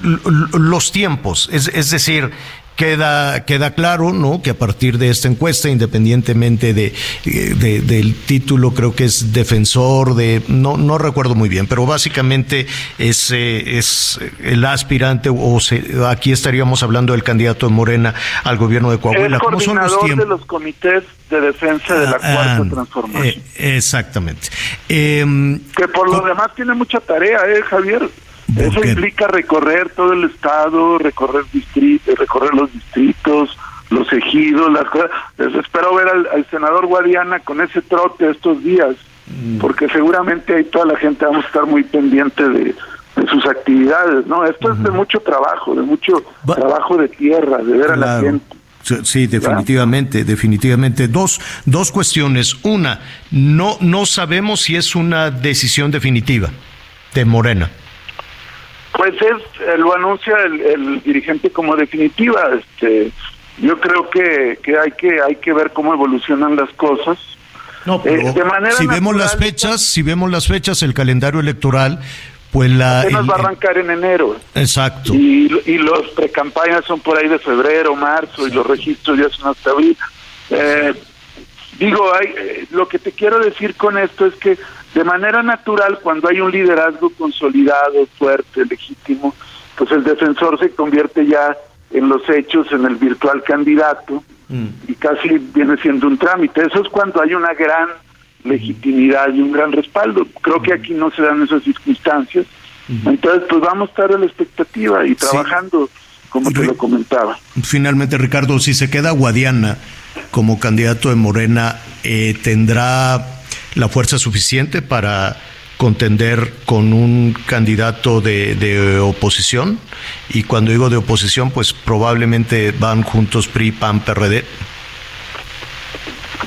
los tiempos es, es decir queda, queda claro, ¿no? Que a partir de esta encuesta, independientemente de, del título, creo que es defensor de, no, no recuerdo muy bien, pero básicamente es, eh, es el aspirante, o aquí estaríamos hablando del candidato de Morena al gobierno de Coahuila. ¿Cómo son los tiempos? de los comités de defensa de la ah, cuarta ah, transformación. Eh, exactamente. Em, que por lo demás tiene mucha tarea, ¿eh, Javier? Eso implica recorrer todo el estado, recorrer distritos, recorrer los distritos, los ejidos, las cosas. espero ver al, senador Guadiana con ese trote estos días, mm. porque seguramente ahí toda la gente vamos a estar muy pendiente de, sus actividades, ¿no? Esto es de mucho trabajo, de mucho trabajo de tierra, de ver a la gente. Sí, definitivamente, definitivamente. Dos, dos cuestiones. Una, no, no sabemos si es una decisión definitiva de Morena. Pues es, eh, lo anuncia el, dirigente como definitiva. Este, yo creo que, que hay que hay que ver cómo evolucionan las cosas. No, pero eh, si vemos las fechas, si vemos las fechas, el calendario electoral, pues la. va a arrancar en enero. Exacto. Y, y los precampañas son por ahí de febrero, marzo, y los registros ya son hasta abril. Eh, digo, hay, lo que te quiero decir con esto es que de manera natural, cuando hay un liderazgo consolidado, fuerte, legítimo, pues el defensor se convierte ya en los hechos en el virtual candidato mm. y casi viene siendo un trámite. Eso es cuando hay una gran legitimidad y un gran respaldo. Creo que aquí no se dan esas circunstancias. Entonces, pues vamos a estar a la expectativa y trabajando, como te lo comentaba. Finalmente, Ricardo, si se queda Guadiana como candidato de Morena, eh, ¿tendrá la fuerza suficiente para contender con un candidato de, oposición y cuando digo de oposición pues probablemente van juntos PRI, PAN, PRD.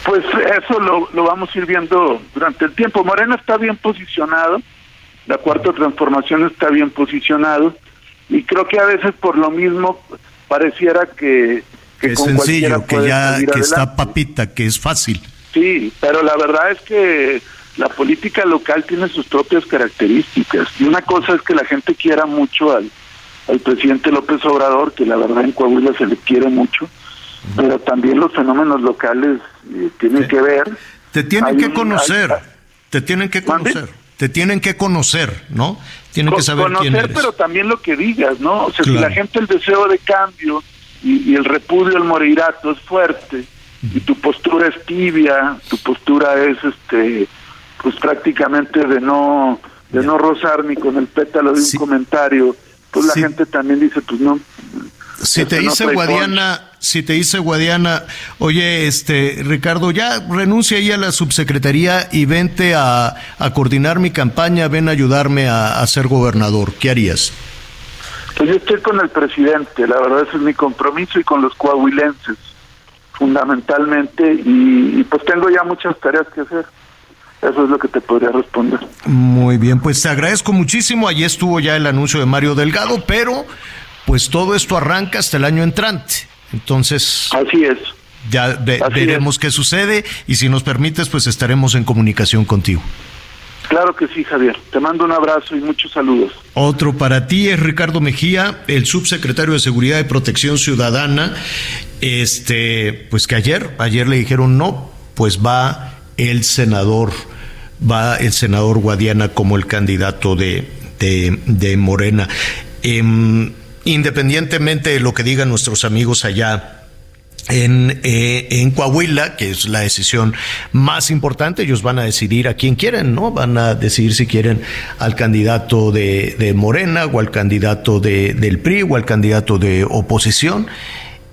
Pues eso lo, lo vamos a ir viendo durante el tiempo. Morena está bien posicionado, la cuarta transformación está bien posicionado y creo que a veces por lo mismo pareciera que, que es sencillo, que ya que está papita, que es fácil. Sí, pero la verdad es que la política local tiene sus propias características. Y una cosa es que la gente quiera mucho al, al presidente López Obrador, que la verdad en Coahuila se le quiere mucho, pero también los fenómenos locales eh, tienen que ver. Te tienen que conocer, te tienen que conocer te tienen que conocer, ¿no? Tienen que saber quién eres. pero también lo que digas, ¿no? O sea, si la gente el deseo de cambio y, el repudio al moreirato es fuerte y tu postura es tibia, tu postura es este pues prácticamente de no de no rozar ni con el pétalo de un comentario, pues la gente también dice, pues no. Si te dice Guadiana, si te dice Guadiana, oye, este, Ricardo, ya renuncia ahí a la subsecretaría y vente a, coordinar mi campaña, ven a ayudarme a, ser gobernador, ¿qué harías? Pues yo estoy con el presidente, la verdad ese es mi compromiso y con los coahuilenses, fundamentalmente, y pues tengo ya muchas tareas que hacer. Eso es lo que te podría responder. Muy bien, pues te agradezco muchísimo. Allí estuvo ya el anuncio de Mario Delgado, pero pues todo esto arranca hasta el año entrante. Entonces. Así es. Ya veremos qué sucede y si nos permites, pues estaremos en comunicación contigo. Claro que sí, Javier. Te mando un abrazo y muchos saludos. Otro para ti es Ricardo Mejía, el subsecretario de Seguridad y Protección Ciudadana. Este, pues que ayer, ayer le dijeron no, pues va el senador va el senador Guadiana como el candidato de, de, Morena. Em, independientemente de lo que digan nuestros amigos allá en, eh, en, Coahuila, que es la decisión más importante. Ellos van a decidir a quién quieren, ¿no? Van a decidir si quieren al candidato de, de Morena o al candidato de, del PRI o al candidato de oposición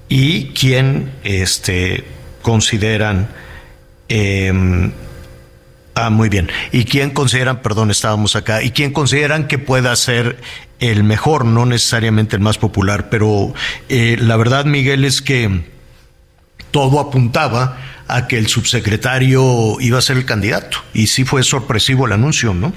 y quién este, consideran. Eh, Ah, muy bien. ¿Y quién consideran, perdón, estábamos acá, y quién consideran que pueda ser el mejor, no necesariamente el más popular? Pero eh, la verdad, Miguel, es que todo apuntaba a que el subsecretario iba a ser el candidato. Y sí fue sorpresivo el anuncio, ¿no?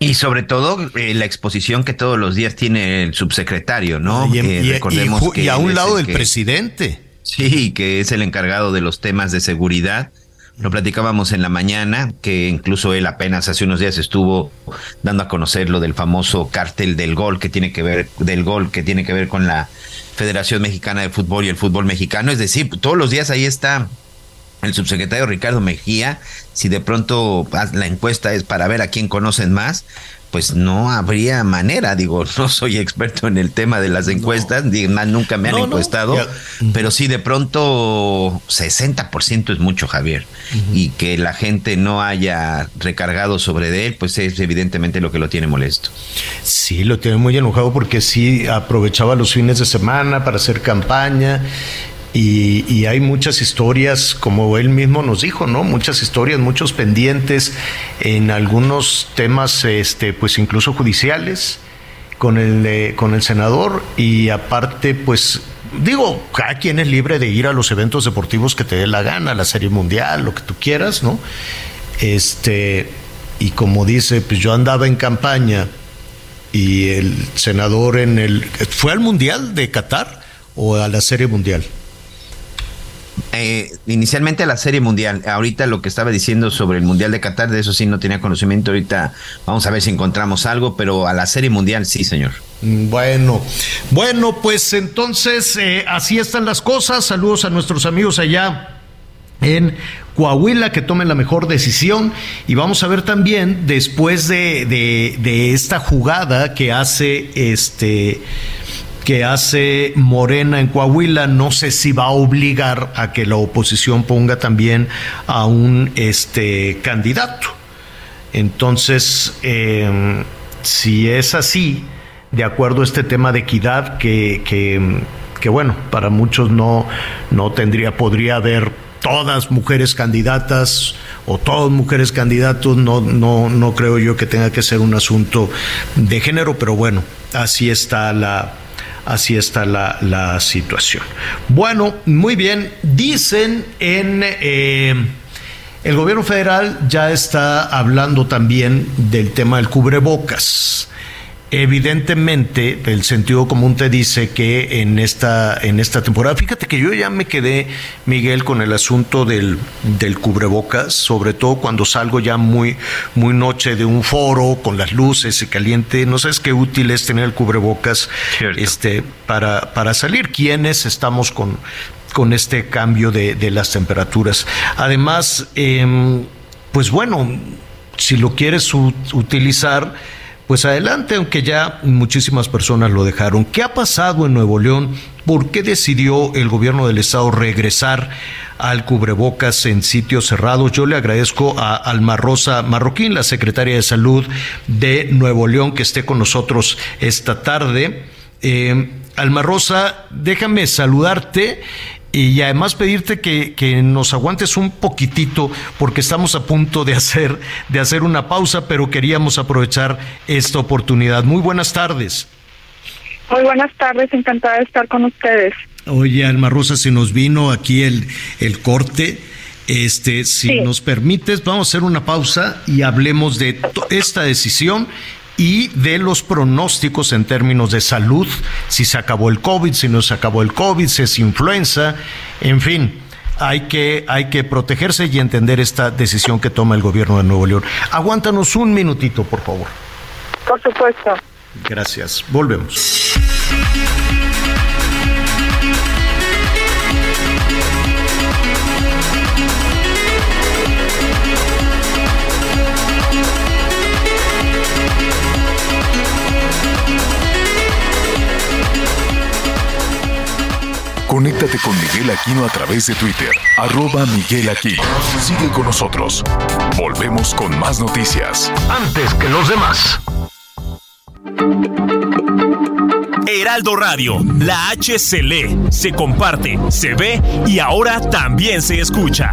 Y sobre todo eh, la exposición que todos los días tiene el subsecretario, ¿no? Y, eh, recordemos que a un lado del presidente. Sí, que es el encargado de los temas de seguridad lo platicábamos en la mañana, que incluso él apenas hace unos días estuvo dando a conocer lo del famoso cártel del gol que tiene que ver del gol que tiene que ver con la Federación Mexicana de Fútbol y el fútbol mexicano, es decir, todos los días ahí está el subsecretario Ricardo Mejía, si de pronto la encuesta es para ver a quién conocen más, pues no habría manera, digo, no soy experto en el tema de las encuestas, nunca me han encuestado, pero sí de pronto 60% es mucho, Javier, y que la gente no haya recargado sobre él, pues es evidentemente lo que lo tiene molesto. Sí, lo tiene muy enojado porque sí aprovechaba los fines de semana para hacer campaña y, hay muchas historias, como él mismo nos dijo, ¿no? Muchas historias, muchos pendientes en algunos temas, este, pues incluso judiciales con el, eh, con el senador y aparte, pues digo, cada quien es libre de ir a los eventos deportivos que te dé la gana, la Serie Mundial, lo que tú quieras, ¿no? Este, y como dice, pues yo andaba en campaña y el senador en el... ¿Fue al Mundial de Qatar o a la Serie Mundial? Eh, inicialmente la Serie Mundial. Ahorita lo que estaba diciendo sobre el Mundial de Qatar, de eso sí no tenía conocimiento. Ahorita vamos a ver si encontramos algo, pero a la Serie Mundial sí, señor. Mm, bueno, bueno, pues entonces eh, así están las cosas. Saludos a nuestros amigos allá en Coahuila que tomen la mejor decisión y vamos a ver también después de, de, de esta jugada que hace este que hace Morena en Coahuila, no sé si va a obligar a que la oposición ponga también a un este, candidato. Entonces, em, si es así, de acuerdo a este tema de equidad, que, que, bueno, para muchos no, no tendría, podría haber todas mujeres candidatas o todos mujeres candidatos, no, no, no creo yo que tenga que ser un asunto de género, pero bueno, así está la, así está la, situación. Bueno, muy bien, dicen en... Eh, el gobierno federal ya está hablando también del tema del cubrebocas. Evidentemente, el sentido común te dice que en esta, en esta temporada, fíjate que yo ya me quedé, Miguel, con el asunto del, del cubrebocas, sobre todo cuando salgo ya muy, muy noche de un foro, con las luces y caliente, no sabes qué útil es tener el cubrebocas este, para, para salir. ¿Quiénes estamos con, con este cambio de, las temperaturas? Además, em, pues bueno, si lo quieres utilizar, pues adelante, aunque ya muchísimas personas lo dejaron. ¿Qué ha pasado en Nuevo León? ¿Por qué decidió el gobierno del estado regresar al cubrebocas en sitios cerrados? Yo le agradezco a Alma Rosa Marroquín, la secretaria de Salud de Nuevo León, que esté con nosotros esta tarde. Eh, Alma Rosa, déjame saludarte y además pedirte que, que, nos aguantes un poquitito porque estamos a punto de hacer, de hacer una pausa, pero queríamos aprovechar esta oportunidad. Muy buenas tardes. Muy buenas tardes, encantada de estar con ustedes. Oye, Alma Rosa, se nos vino aquí el, el corte. Este, si nos permites, vamos a hacer una pausa y hablemos de esta decisión y de los pronósticos en términos de salud, si se acabó el COVID, si no se acabó el COVID, si es influenza, en fin. Hay que, hay que protegerse y entender esta decisión que toma el gobierno de Nuevo León. Aguántanos un minutito, por favor. Por supuesto. Gracias. Volvemos. Conéctate con Miguel Aquino a través de Twitter, arroba Miguel Aquino. Sigue con nosotros. Volvemos con más noticias. Antes que los demás. Heraldo Radio, la H se lee, se comparte, se ve y ahora también se escucha.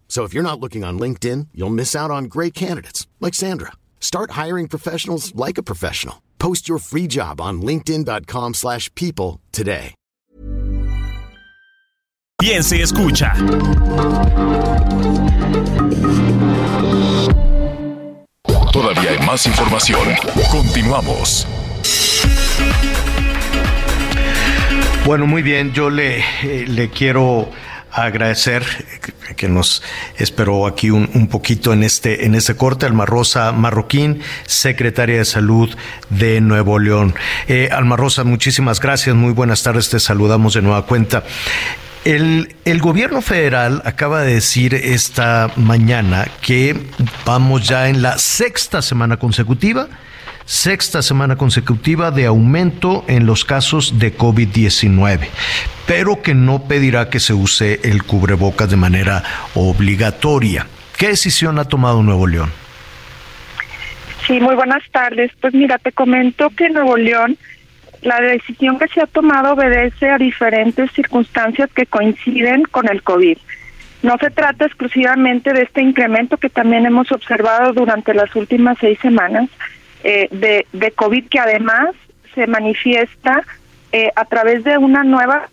So if you're not looking on LinkedIn, you'll miss out on great candidates like Sandra. Start hiring professionals like a professional. Post your free job on linkedin.com/people today. Bien se escucha. Todavía hay más información. Continuamos. Bueno, muy bien, yo le, eh, le quiero agradecer que nos esperó aquí un, poquito en este, en este corte, Alma Rosa Marroquín, secretaria de Salud de Nuevo León. Eh, Alma Rosa, muchísimas gracias, muy buenas tardes, te saludamos de nueva cuenta. El, el, gobierno federal acaba de decir esta mañana que vamos ya en la sexta semana consecutiva sexta semana consecutiva de aumento en los casos de COVID-19, pero que no pedirá que se use el cubrebocas de manera obligatoria. ¿Qué decisión ha tomado Nuevo León? Sí, muy buenas tardes. Pues mira, te comento que Nuevo León, la decisión que se ha tomado obedece a diferentes circunstancias que coinciden con el COVID. No se trata exclusivamente de este incremento que también hemos observado durante las últimas seis semanas, eh, de, de COVID que además se manifiesta eh, a través de una nueva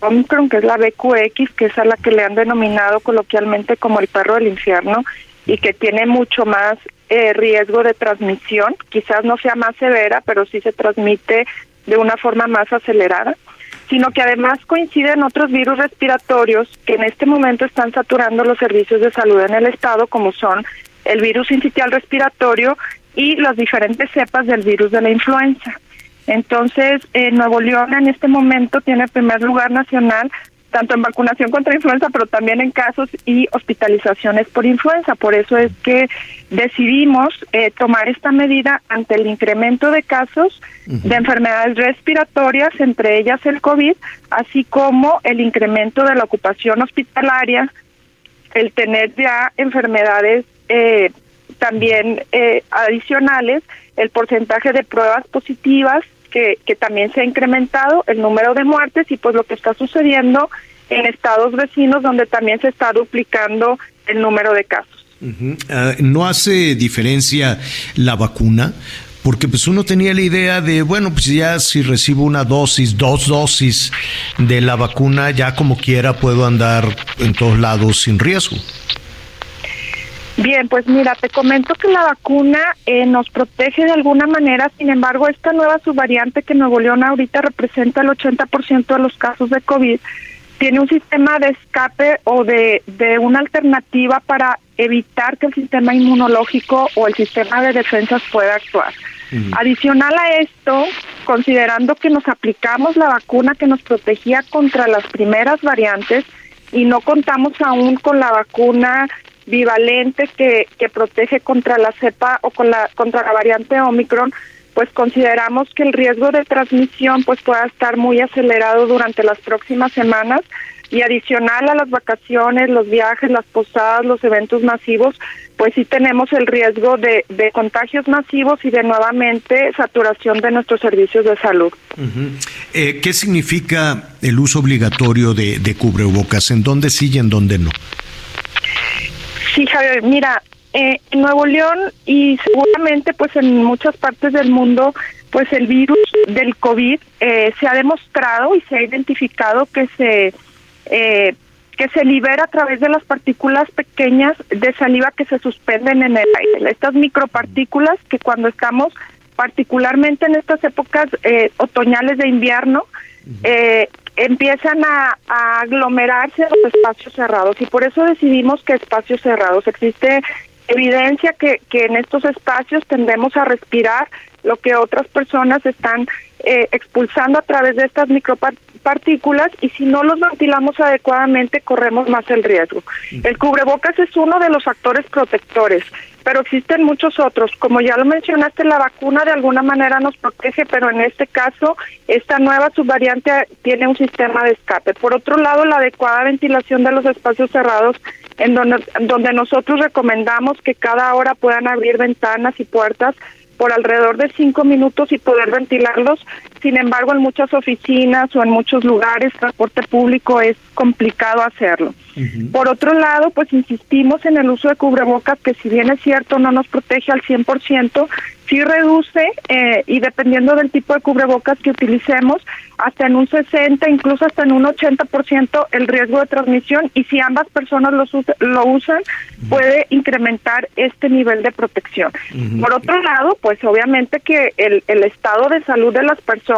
Omicron, que es la BQX, que es a la que le han denominado coloquialmente como el perro del infierno y que tiene mucho más eh, riesgo de transmisión, quizás no sea más severa, pero sí se transmite de una forma más acelerada, sino que además coinciden otros virus respiratorios que en este momento están saturando los servicios de salud en el estado, como son el virus incitial respiratorio y las diferentes cepas del virus de la influenza. Entonces, Nuevo León en este momento tiene el primer lugar nacional tanto en vacunación contra influenza, pero también en casos y hospitalizaciones por influenza. Por eso es que decidimos eh, tomar esta medida ante el incremento de casos de enfermedades respiratorias, entre ellas el COVID, así como el incremento de la ocupación hospitalaria, el tener ya enfermedades eh, también eh, adicionales el porcentaje de pruebas positivas que, también se ha incrementado, el número de muertes y pues lo que está sucediendo en estados vecinos donde también se está duplicando el número de casos. Ah, ¿No hace diferencia la vacuna? porque pues uno tenía la idea de, bueno, pues ya si recibo una dosis, dos dosis de la vacuna, ya como quiera puedo andar en todos lados sin riesgo. Bien, pues mira, te comento que la vacuna eh, nos protege de alguna manera, sin embargo, esta nueva subvariante que Nuevo León ahorita representa el 80% de los casos de COVID, tiene un sistema de escape o de, de una alternativa para evitar que el sistema inmunológico o el sistema de defensas pueda actuar. Adicional a esto, considerando que nos aplicamos la vacuna que nos protegía contra las primeras variantes y no contamos aún con la vacuna bivalente que, que protege contra la cepa o con la, contra la variante Omicron, pues consideramos que el riesgo de transmisión pues pueda estar muy acelerado durante las próximas semanas y adicional a las vacaciones, los viajes, las posadas, los eventos masivos, pues sí tenemos el riesgo de, contagios masivos y de nuevamente saturación de nuestros servicios de salud. Eh, ¿Qué significa el uso obligatorio de, de cubrebocas? ¿En dónde sí y en dónde no? Sí, Javier, mira, eh, en Nuevo León y seguramente pues en muchas partes del mundo pues el virus del COVID eh, se ha demostrado y se ha identificado que se eh, que se libera a través de las partículas pequeñas de saliva que se suspenden en el aire. Estas micropartículas que cuando estamos particularmente en estas épocas eh, otoñales de invierno, eh, empiezan a, aglomerarse los espacios cerrados y por eso decidimos que espacios cerrados. Existe evidencia que, que en estos espacios tendemos a respirar lo que otras personas están eh, expulsando a través de estas micropartículas y si no los ventilamos adecuadamente corremos más el riesgo. El cubrebocas es uno de los factores protectores, pero existen muchos otros. Como ya lo mencionaste, la vacuna de alguna manera nos protege, pero en este caso esta nueva subvariante tiene un sistema de escape. Por otro lado, la adecuada ventilación de los espacios cerrados en donde, donde nosotros recomendamos que cada hora puedan abrir ventanas y puertas por alrededor de cinco minutos y poder ventilarlos. Sin embargo, en muchas oficinas o en muchos lugares, transporte público, es complicado hacerlo. Por otro lado, pues insistimos en el uso de cubrebocas, que si bien es cierto no nos protege al 100%, sí reduce, eh, y dependiendo del tipo de cubrebocas que utilicemos, hasta en un 60, incluso hasta en un 80% el riesgo de transmisión, y si ambas personas lo, lo usan, puede incrementar este nivel de protección. Por otro lado, pues obviamente que el, el estado de salud de las personas,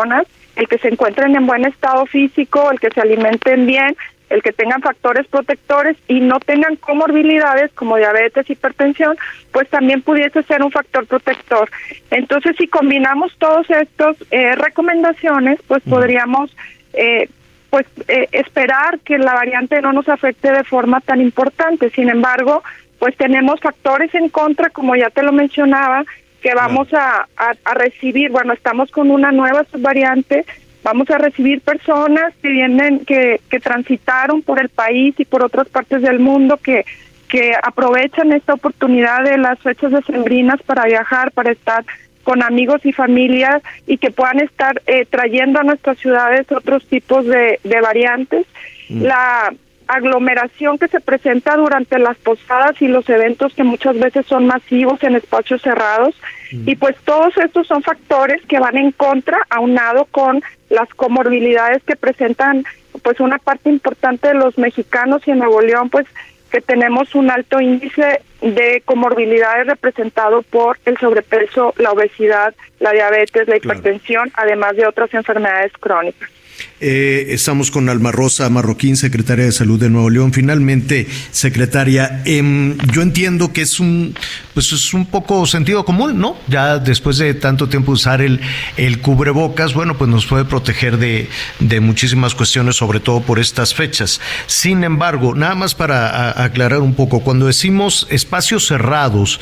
el que se encuentren en buen estado físico, el que se alimenten bien, el que tengan factores protectores y no tengan comorbilidades como diabetes, hipertensión, pues también pudiese ser un factor protector. Entonces, si combinamos todos estos eh, recomendaciones, pues podríamos eh, pues eh, esperar que la variante no nos afecte de forma tan importante. Sin embargo, pues tenemos factores en contra, como ya te lo mencionaba, que vamos a, a, a recibir. Bueno, estamos con una nueva subvariante Vamos a recibir personas que vienen, que, que transitaron por el país y por otras partes del mundo, que, que aprovechan esta oportunidad de las fechas decembrinas para viajar, para estar con amigos y familias y que puedan estar eh, trayendo a nuestras ciudades otros tipos de, de variantes. Mm. La aglomeración que se presenta durante las posadas y los eventos que muchas veces son masivos en espacios cerrados mm. y pues todos estos son factores que van en contra aunado con las comorbilidades que presentan pues una parte importante de los mexicanos y en Nuevo León pues que tenemos un alto índice de comorbilidades representado por el sobrepeso, la obesidad, la diabetes, la hipertensión, además de otras enfermedades crónicas. Eh, estamos con Alma Rosa Marroquín, secretaria de Salud de Nuevo León. Finalmente, secretaria, eh, yo entiendo que es un, pues es un poco sentido común, ¿no? Ya después de tanto tiempo usar el, el cubrebocas, bueno, pues nos puede proteger de, de muchísimas cuestiones, sobre todo por estas fechas. Sin embargo, nada más para aclarar un poco, cuando decimos espacios cerrados,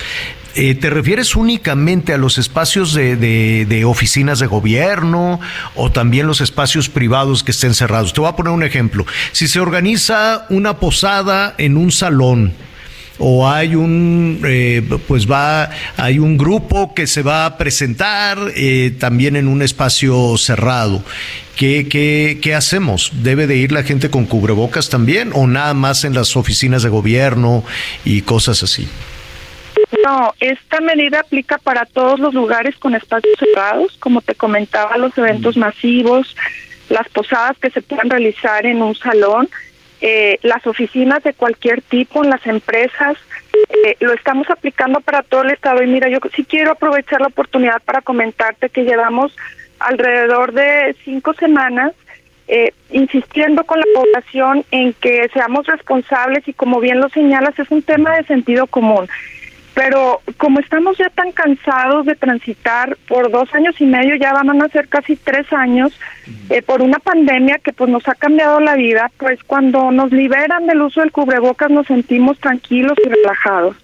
eh, ¿Te refieres únicamente a los espacios de, de, oficinas de gobierno o también los espacios privados que estén cerrados? Te voy a poner un ejemplo. Si se organiza una posada en un salón, o hay un eh, pues va hay un grupo que se va a presentar eh, también en un espacio cerrado ¿Qué, qué, ¿Qué hacemos? ¿Debe de ir la gente con cubrebocas también o nada más en las oficinas de gobierno y cosas así? No, esta medida aplica para todos los lugares con espacios cerrados, como te comentaba, los eventos masivos, las posadas que se puedan realizar en un salón, eh, las oficinas de cualquier tipo, en las empresas, eh, lo estamos aplicando para todo el estado. Y mira, yo sí quiero aprovechar la oportunidad para comentarte que llevamos alrededor de cinco semanas eh, insistiendo con la población en que seamos responsables y como bien lo señalas, es un tema de sentido común. Pero como estamos ya tan cansados de transitar por dos años y medio, ya van a ser casi tres años, eh, por una pandemia que pues nos ha cambiado la vida, pues cuando nos liberan del uso del cubrebocas nos sentimos tranquilos y relajados.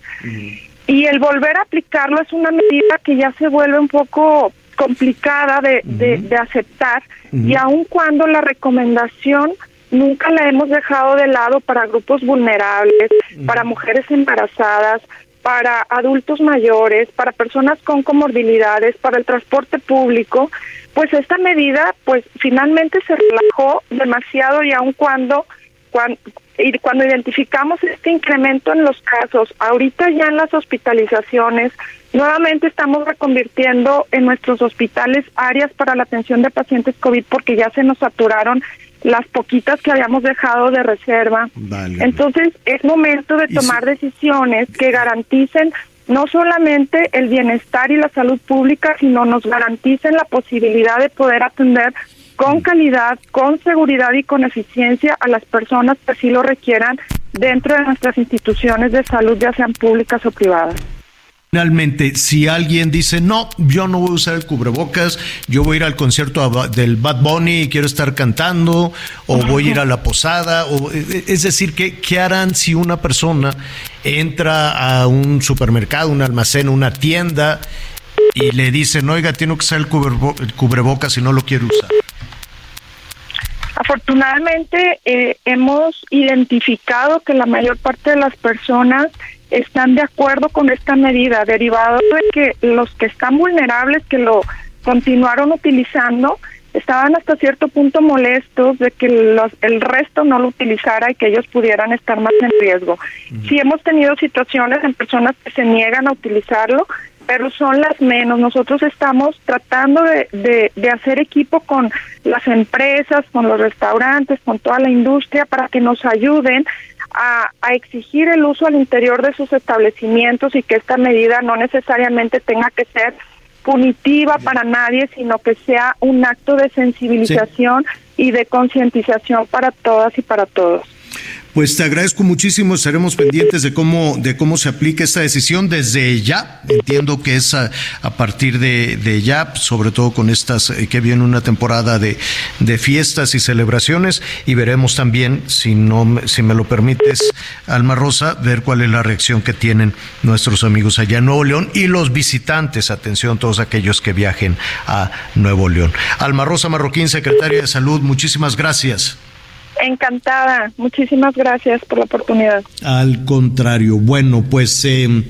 Y el volver a aplicarlo es una medida que ya se vuelve un poco complicada de, de, aceptar y aun cuando la recomendación nunca la hemos dejado de lado para grupos vulnerables, para mujeres embarazadas, para adultos mayores, para personas con comorbilidades, para el transporte público, pues esta medida pues finalmente se relajó demasiado y aun cuando, cuando y cuando identificamos este incremento en los casos, ahorita ya en las hospitalizaciones, nuevamente estamos reconvirtiendo en nuestros hospitales áreas para la atención de pacientes COVID porque ya se nos saturaron las poquitas que habíamos dejado de reserva. Entonces es momento de tomar decisiones que garanticen no solamente el bienestar y la salud pública, sino nos garanticen la posibilidad de poder atender con calidad, con seguridad y con eficiencia a las personas que así lo requieran dentro de nuestras instituciones de salud, ya sean públicas o privadas. Finalmente, si alguien dice, no, yo no voy a usar el cubrebocas, yo voy a ir al concierto del Bad Bunny y quiero estar cantando, o voy a ir a la posada, o, e, e, es decir, ¿qué, ¿qué harán si una persona entra a un supermercado, un almacén, una tienda y le dicen, oiga, tiene que usar el, el cubrebocas si no lo quiere usar? Afortunadamente eh, hemos identificado que la mayor parte de las personas están de acuerdo con esta medida, derivado de que los que están vulnerables, que lo continuaron utilizando, estaban hasta cierto punto molestos de que los, el resto no lo utilizara y que ellos pudieran estar más en riesgo. Sí hemos tenido situaciones en personas que se niegan a utilizarlo, pero son las menos. Nosotros estamos tratando de, de, hacer equipo con las empresas, con los restaurantes, con toda la industria para que nos ayuden a, a, exigir el uso al interior de sus establecimientos y que esta medida no necesariamente tenga que ser punitiva para nadie, sino que sea un acto de sensibilización y de concientización para todas y para todos. Pues te agradezco muchísimo, estaremos pendientes de cómo, de cómo se aplica esta decisión desde ya. Entiendo que es a, partir de, ya, sobre todo con estas, eh, que viene una temporada de, de, fiestas y celebraciones, y veremos también, si no, si me lo permites, Alma Rosa, ver cuál es la reacción que tienen nuestros amigos allá en Nuevo León y los visitantes, atención, todos aquellos que viajen a Nuevo León. Alma Rosa Marroquín, secretaria de Salud, muchísimas gracias. Encantada, muchísimas gracias por la oportunidad. Al contrario, bueno, pues, eh,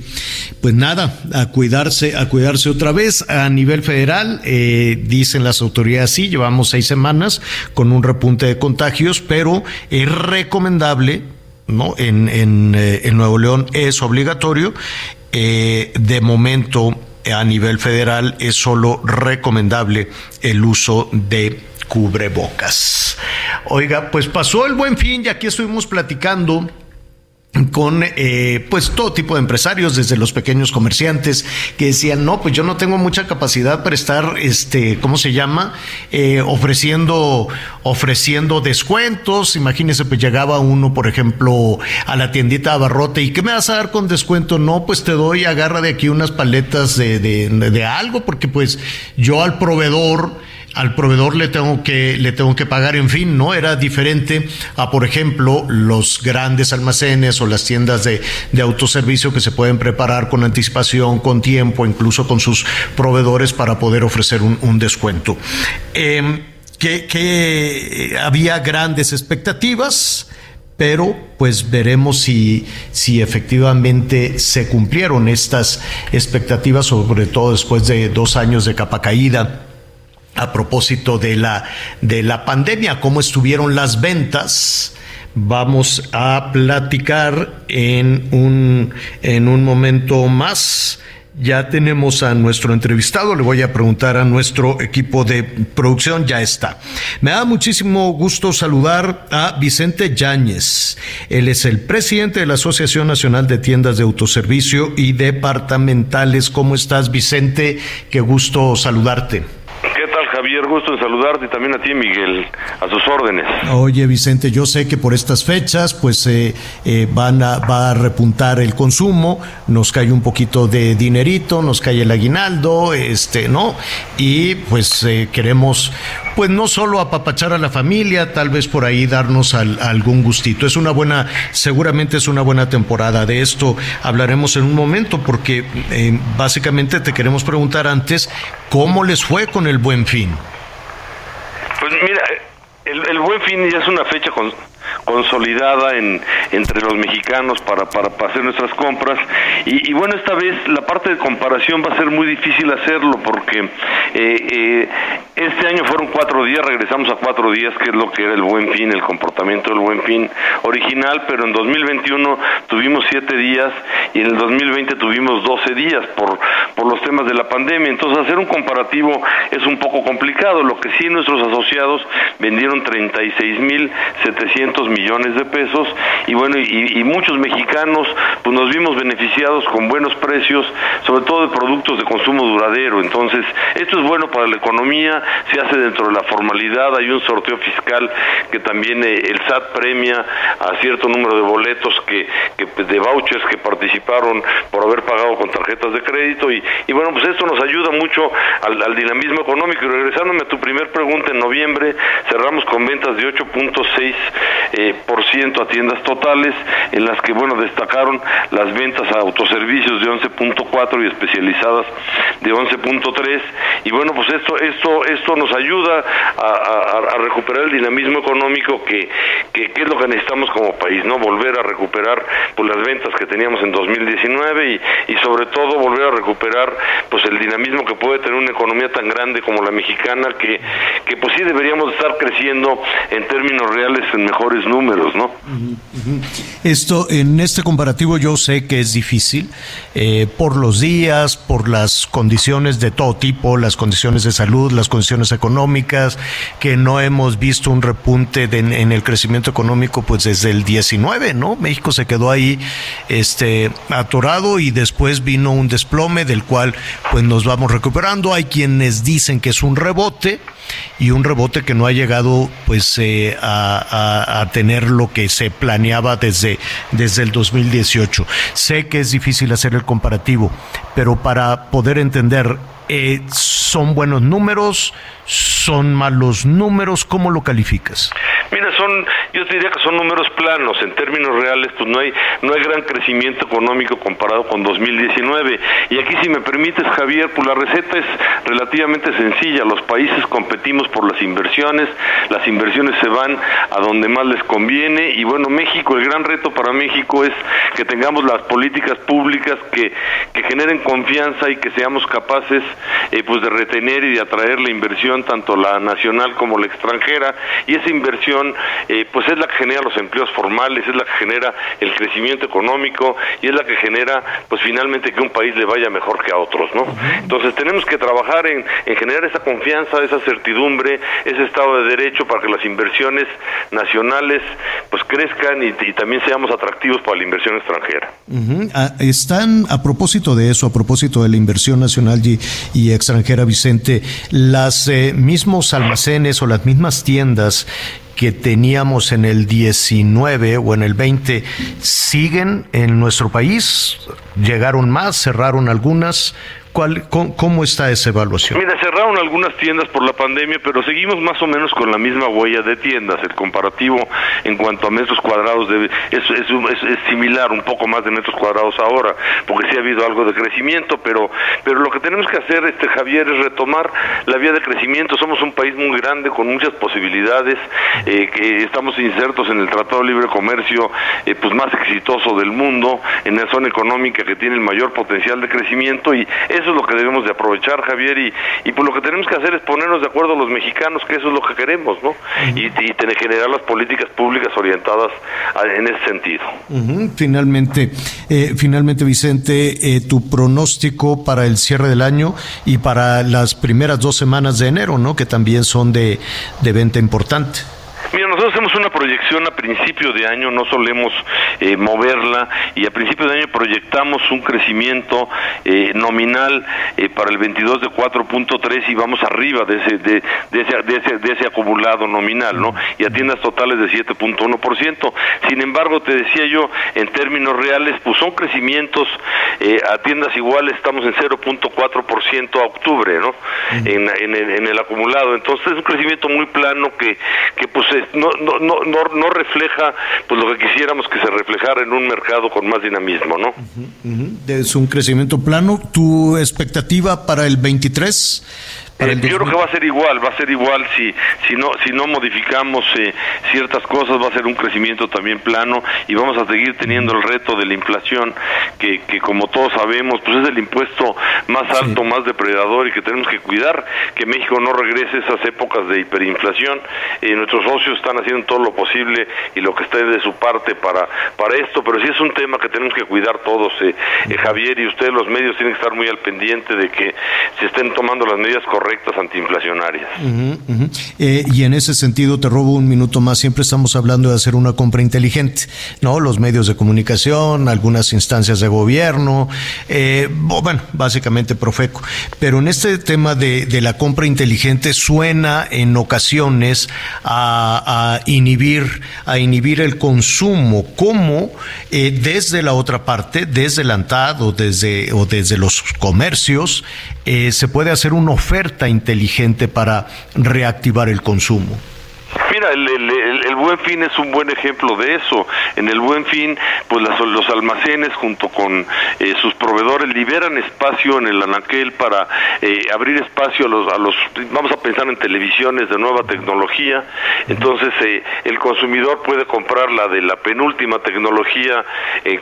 pues nada, a cuidarse, a cuidarse otra vez a nivel federal. Eh, dicen las autoridades sí, llevamos seis semanas con un repunte de contagios, pero es recomendable, no, en en, eh, en Nuevo León es obligatorio. de momento a nivel federal es solo recomendable el uso de cubrebocas. Oiga, pues pasó el buen fin y aquí estuvimos platicando con eh, pues todo tipo de empresarios desde los pequeños comerciantes que decían no pues yo no tengo mucha capacidad para estar este cómo se llama eh, ofreciendo ofreciendo descuentos imagínese pues llegaba uno por ejemplo a la tiendita abarrote y qué me vas a dar con descuento no pues te doy agarra de aquí unas paletas de, de, de algo porque pues yo al proveedor al proveedor le tengo que le tengo que pagar, en fin, no era diferente a por ejemplo los grandes almacenes o las tiendas de, autoservicio que se pueden preparar con anticipación, con tiempo, incluso con sus proveedores para poder ofrecer un, descuento. Em, que, había grandes expectativas, pero pues veremos si, si efectivamente se cumplieron estas expectativas, sobre todo después de dos años de capa caída a propósito de la, de la pandemia, cómo estuvieron las ventas. vamos a platicar en un, en un momento más. Ya tenemos a nuestro entrevistado, le voy a preguntar a nuestro equipo de producción, ya está. Me da muchísimo gusto saludar a Vicente Yáñez. Él es el presidente de la Asociación Nacional de Tiendas de Autoservicio y Departamentales. ¿Cómo estás, Vicente? Qué gusto saludarte. Saludarte también a ti, Miguel, a sus órdenes. Oye, Vicente, yo sé que por estas fechas, pues eh, eh, van a, va a repuntar el consumo, nos cae un poquito de dinerito, nos cae el aguinaldo, este, ¿no? Y pues eh, queremos, pues no solo apapachar a la familia, tal vez por ahí darnos algún gustito. Es una buena, seguramente es una buena temporada. De esto hablaremos en un momento, porque básicamente te queremos preguntar antes, ¿cómo les fue con el buen fin? Pues mira, el, el buen fin ya es una fecha con, consolidada en, entre los mexicanos para, para, hacer nuestras compras. Y, bueno, esta vez la parte de comparación va a ser muy difícil hacerlo porque eh, eh, este año fueron cuatro días, regresamos a cuatro días, que es lo que era el buen fin, el comportamiento del buen fin original, pero en 2021 tuvimos siete días y en el 2020 tuvimos 12 días por, por los temas de la pandemia. Entonces, hacer un comparativo es un poco complicado. Lo que sí nuestros asociados vendieron 36.700 millones de pesos y bueno, y, muchos mexicanos pues nos vimos beneficiados con buenos precios, sobre todo de productos de consumo duradero. Entonces, esto es bueno para la economía, se hace dentro de la formalidad, hay un sorteo fiscal que también eh, el SAT premia a cierto número de boletos que, de vouchers que participaron por haber pagado con tarjetas de crédito y, y bueno, pues esto nos ayuda mucho al, dinamismo económico. Y regresándome a tu primer pregunta, en noviembre cerramos con ventas de 8.6 eh, por ciento a tiendas totales, en las que, bueno, destacaron las ventas a autoservicios de 11.4 y especializadas de 11.3. Y bueno, pues esto, esto, esto nos ayuda a, recuperar el dinamismo económico que, que, es lo que necesitamos como país, ¿no? Volver a recuperar pues, las ventas que teníamos en 2019 y, y sobre todo volver a recuperar pues el dinamismo que puede tener una economía tan grande como la mexicana que, que pues sí deberíamos estar creciendo en términos reales en mejores números, ¿no? Esto, en este comparativo yo sé que es difícil eh, por los días, por las condiciones de todo tipo, las condiciones de salud, las condiciones económicas, que no hemos visto un repunte en el crecimiento económico pues desde el 19, ¿no? México se quedó ahí este, atorado y después vino un desplome del cual pues nos vamos recuperando. Hay quienes dicen que es un rebote y un rebote que no ha llegado pues eh, a, a, tener lo que se planeaba desde, desde el 2018. Sé que es difícil hacer el comparativo, pero para poder entender, eh, ¿son buenos números? ¿Son malos números? ¿Cómo lo calificas? Mira, son, yo te diría que son números planos, en términos reales, pues no hay, no hay gran crecimiento económico comparado con 2019. Y aquí, si me permites, Javier, pues la receta es relativamente sencilla. Los países competimos por las inversiones, las inversiones se van a donde más les conviene. Y bueno, México, el gran reto para México es que tengamos las políticas públicas que, que generen confianza y que seamos capaces eh, pues de retener y de atraer la inversión, tanto la nacional como la extranjera. Y esa inversión eh, pues es la que genera los empleos formales, es la que genera el crecimiento económico y es la que genera pues finalmente que un país le vaya mejor que a otros, ¿no? Entonces tenemos que trabajar en, generar esa confianza, esa certidumbre, ese Estado de Derecho para que las inversiones nacionales pues crezcan y, también seamos atractivos para la inversión extranjera. Ah, están, a propósito de eso, a propósito de la inversión nacional y, extranjera, Vicente, las eh, mismos almacenes o las mismas tiendas que teníamos en el 19 o en el 20 siguen en nuestro país? ¿Llegaron más? ¿Cerraron algunas? Cómo, está esa evaluación? Mira, cerraron algunas tiendas por la pandemia, pero seguimos más o menos con la misma huella de tiendas. El comparativo en cuanto a metros cuadrados es, similar, un poco más de metros cuadrados ahora, porque sí ha habido algo de crecimiento, pero, pero lo que tenemos que hacer, este Javier, es retomar la vía de crecimiento. Somos un país muy grande, con muchas posibilidades, eh, que estamos insertos en el Tratado de Libre Comercio eh, pues más exitoso del mundo, en la zona económica que tiene el mayor potencial de crecimiento, y eso eso es lo que debemos de aprovechar, Javier, y, y pues lo que tenemos que hacer es ponernos de acuerdo los mexicanos que eso es lo que queremos, ¿no? Y, y tener, generar las políticas públicas orientadas en ese sentido. Finalmente, eh, finalmente Vicente, eh, tu pronóstico para el cierre del año y para las primeras dos semanas de enero, ¿no? Que también son de, de venta importante. Mira, nosotros hacemos una proyección a principio de año, no solemos eh, moverla y a principio de año proyectamos un crecimiento eh, nominal eh, para el 22 de 4.3 y vamos arriba de ese, de, ese, de, ese, de ese acumulado nominal, ¿no? Y a tiendas totales de 7.1%. Sin embargo, te decía yo, en términos reales, pues son crecimientos a tiendas iguales, estamos en 0.4% a octubre, ¿no? En, en, el, en el acumulado. Entonces es un crecimiento muy plano que, que pues no, no, no, no, refleja pues lo que quisiéramos que se reflejara en un mercado con más dinamismo, ¿no? Es un crecimiento plano. ¿Tu expectativa para el 23? Eh, yo creo que va a ser igual, va a ser igual si si no si no modificamos eh, ciertas cosas va a ser un crecimiento también plano y vamos a seguir teniendo el reto de la inflación que, que como todos sabemos pues es el impuesto más alto, más depredador y que tenemos que cuidar que México no regrese a esas épocas de hiperinflación. Eh, nuestros socios están haciendo todo lo posible y lo que está de su parte para para esto, pero sí es un tema que tenemos que cuidar todos, Javier y ustedes los medios tienen que estar muy al pendiente de que se estén tomando las medidas correctas correctas antiinflacionarias. Eh, y en ese sentido, te robo un minuto más, siempre estamos hablando de hacer una compra inteligente, ¿no? Los medios de comunicación, algunas instancias de gobierno, eh, bueno, básicamente Profeco. Pero en este tema de, la compra inteligente suena en ocasiones a, inhibir, a inhibir el consumo, como eh, desde la otra parte, desde el ANTAD o desde, o desde los comercios, se puede hacer una oferta inteligente para reactivar el consumo? Mira, Buen Fin es un buen ejemplo de eso. En el Buen Fin, pues los almacenes junto con eh, sus proveedores liberan espacio en el anaquel para eh, abrir espacio a los, a los, vamos a pensar en televisiones de nueva tecnología. Entonces, eh, el consumidor puede comprar la de la penúltima tecnología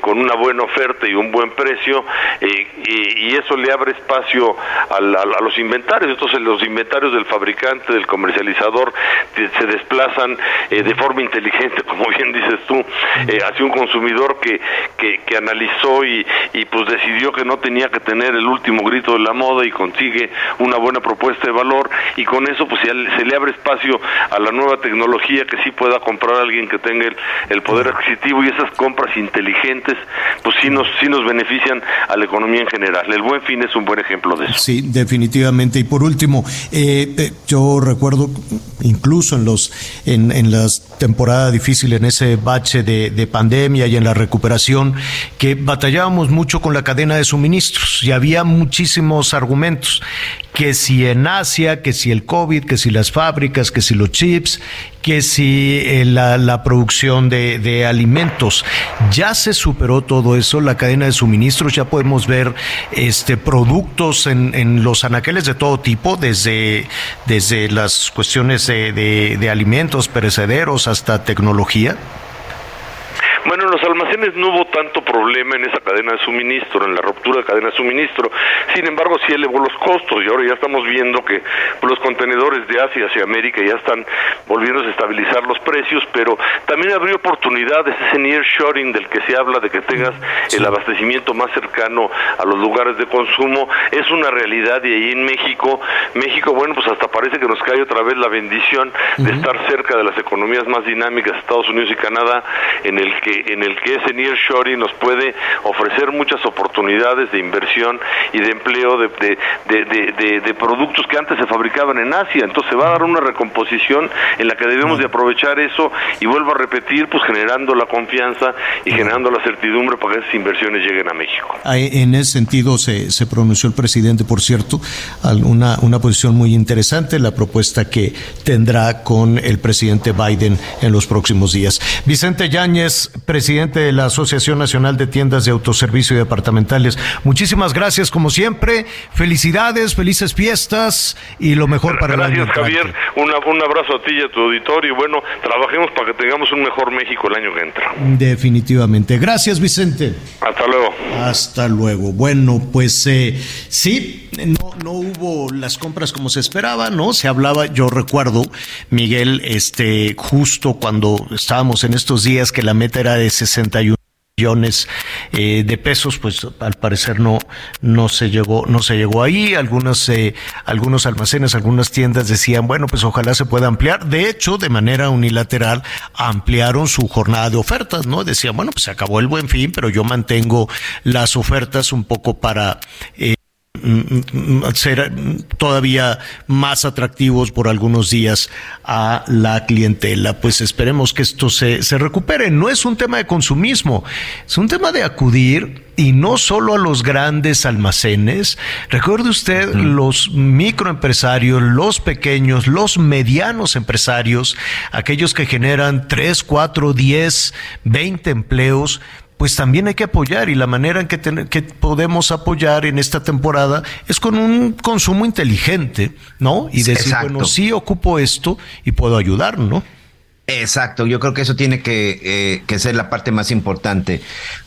con una buena oferta y un buen precio, y, y, eso le abre espacio a, a los inventarios. Entonces, los inventarios del fabricante, del comercializador, se desplazan eh, de forma inteligente, como bien dices tú, eh, hacia un consumidor que, que, analizó y, y, pues decidió que no tenía que tener el último grito de la moda y consigue una buena propuesta de valor y con eso pues se, le abre espacio a la nueva tecnología que sí pueda comprar alguien que tenga el, poder adquisitivo y esas compras inteligentes pues sí nos, sí nos benefician a la economía en general. El buen fin es un buen ejemplo de eso. Sí, definitivamente. Y por último, eh, yo recuerdo incluso en los en, en las temporadas difíciles, en ese bache de, de, pandemia y en la recuperación, que batallábamos mucho con la cadena de suministros y había muchísimos argumentos, que si en Asia, que si el COVID, que si las fábricas, que si los chips, que si eh, la, producción de, alimentos. Ya se superó todo eso, la cadena de suministros, ya podemos ver este productos en, en los anaqueles de todo tipo, desde, desde las cuestiones de, de alimentos perecederos hasta tecnología. Bueno, en los almacenes no hubo tanto problema en esa cadena de suministro, en la ruptura de cadena de suministro. Sin embargo, sí elevó los costos y ahora ya estamos viendo que los contenedores de Asia hacia América ya están volviendo a estabilizar los precios, pero también abrió oportunidades, ese nearshoring del que se habla, de que tengas el abastecimiento más cercano a los lugares de consumo, es una realidad y ahí en México, México, bueno, pues hasta parece que nos cae otra vez la bendición de estar cerca de las economías más dinámicas, Estados Unidos y Canadá, en el que en el que ese nearshoring nos puede ofrecer muchas oportunidades de inversión y de empleo de, de, de, productos que antes se fabricaban en Asia. Entonces se va a dar una recomposición en la que debemos de aprovechar eso y vuelvo a repetir, pues generando la confianza y generando la certidumbre para que esas inversiones lleguen a México. En ese sentido se, se pronunció el presidente, por cierto, una, una posición muy interesante, la propuesta que tendrá con el presidente Biden en los próximos días. Vicente Yáñez, presidente de la Asociación Nacional de Tiendas de Autoservicio y Departamentales. Muchísimas gracias, como siempre. Felicidades, felices fiestas y lo mejor para gracias, el año. Gracias, Javier. un abrazo a ti y a tu auditorio. Y bueno, trabajemos para que tengamos un mejor México el año que entra. Definitivamente. Gracias, Vicente. Hasta luego. Hasta luego. Bueno, pues eh, sí, no, no hubo las compras como se esperaba, ¿no? Se hablaba, yo recuerdo, Miguel, este, justo cuando estábamos en estos días que la meta era de 61 millones eh, de pesos, pues al parecer no, no se llegó, no se llegó ahí. Algunos, eh, algunos almacenes, algunas tiendas decían, bueno, pues ojalá se pueda ampliar. De hecho, de manera unilateral, ampliaron su jornada de ofertas, ¿no? Decían, bueno, pues se acabó el buen fin, pero yo mantengo las ofertas un poco para eh, ser todavía más atractivos por algunos días a la clientela. Pues esperemos que esto se, se recupere. No es un tema de consumismo, es un tema de acudir y no solo a los grandes almacenes. Recuerde usted los microempresarios, los pequeños, los medianos empresarios, aquellos que generan 3, 4, 10, 20 empleos pues también hay que apoyar y la manera en que, que, podemos apoyar en esta temporada es con un consumo inteligente, ¿no? Y decir, bueno, sí ocupo esto y puedo ayudar, ¿no? Exacto, yo creo que eso tiene que, eh, que, ser la parte más importante,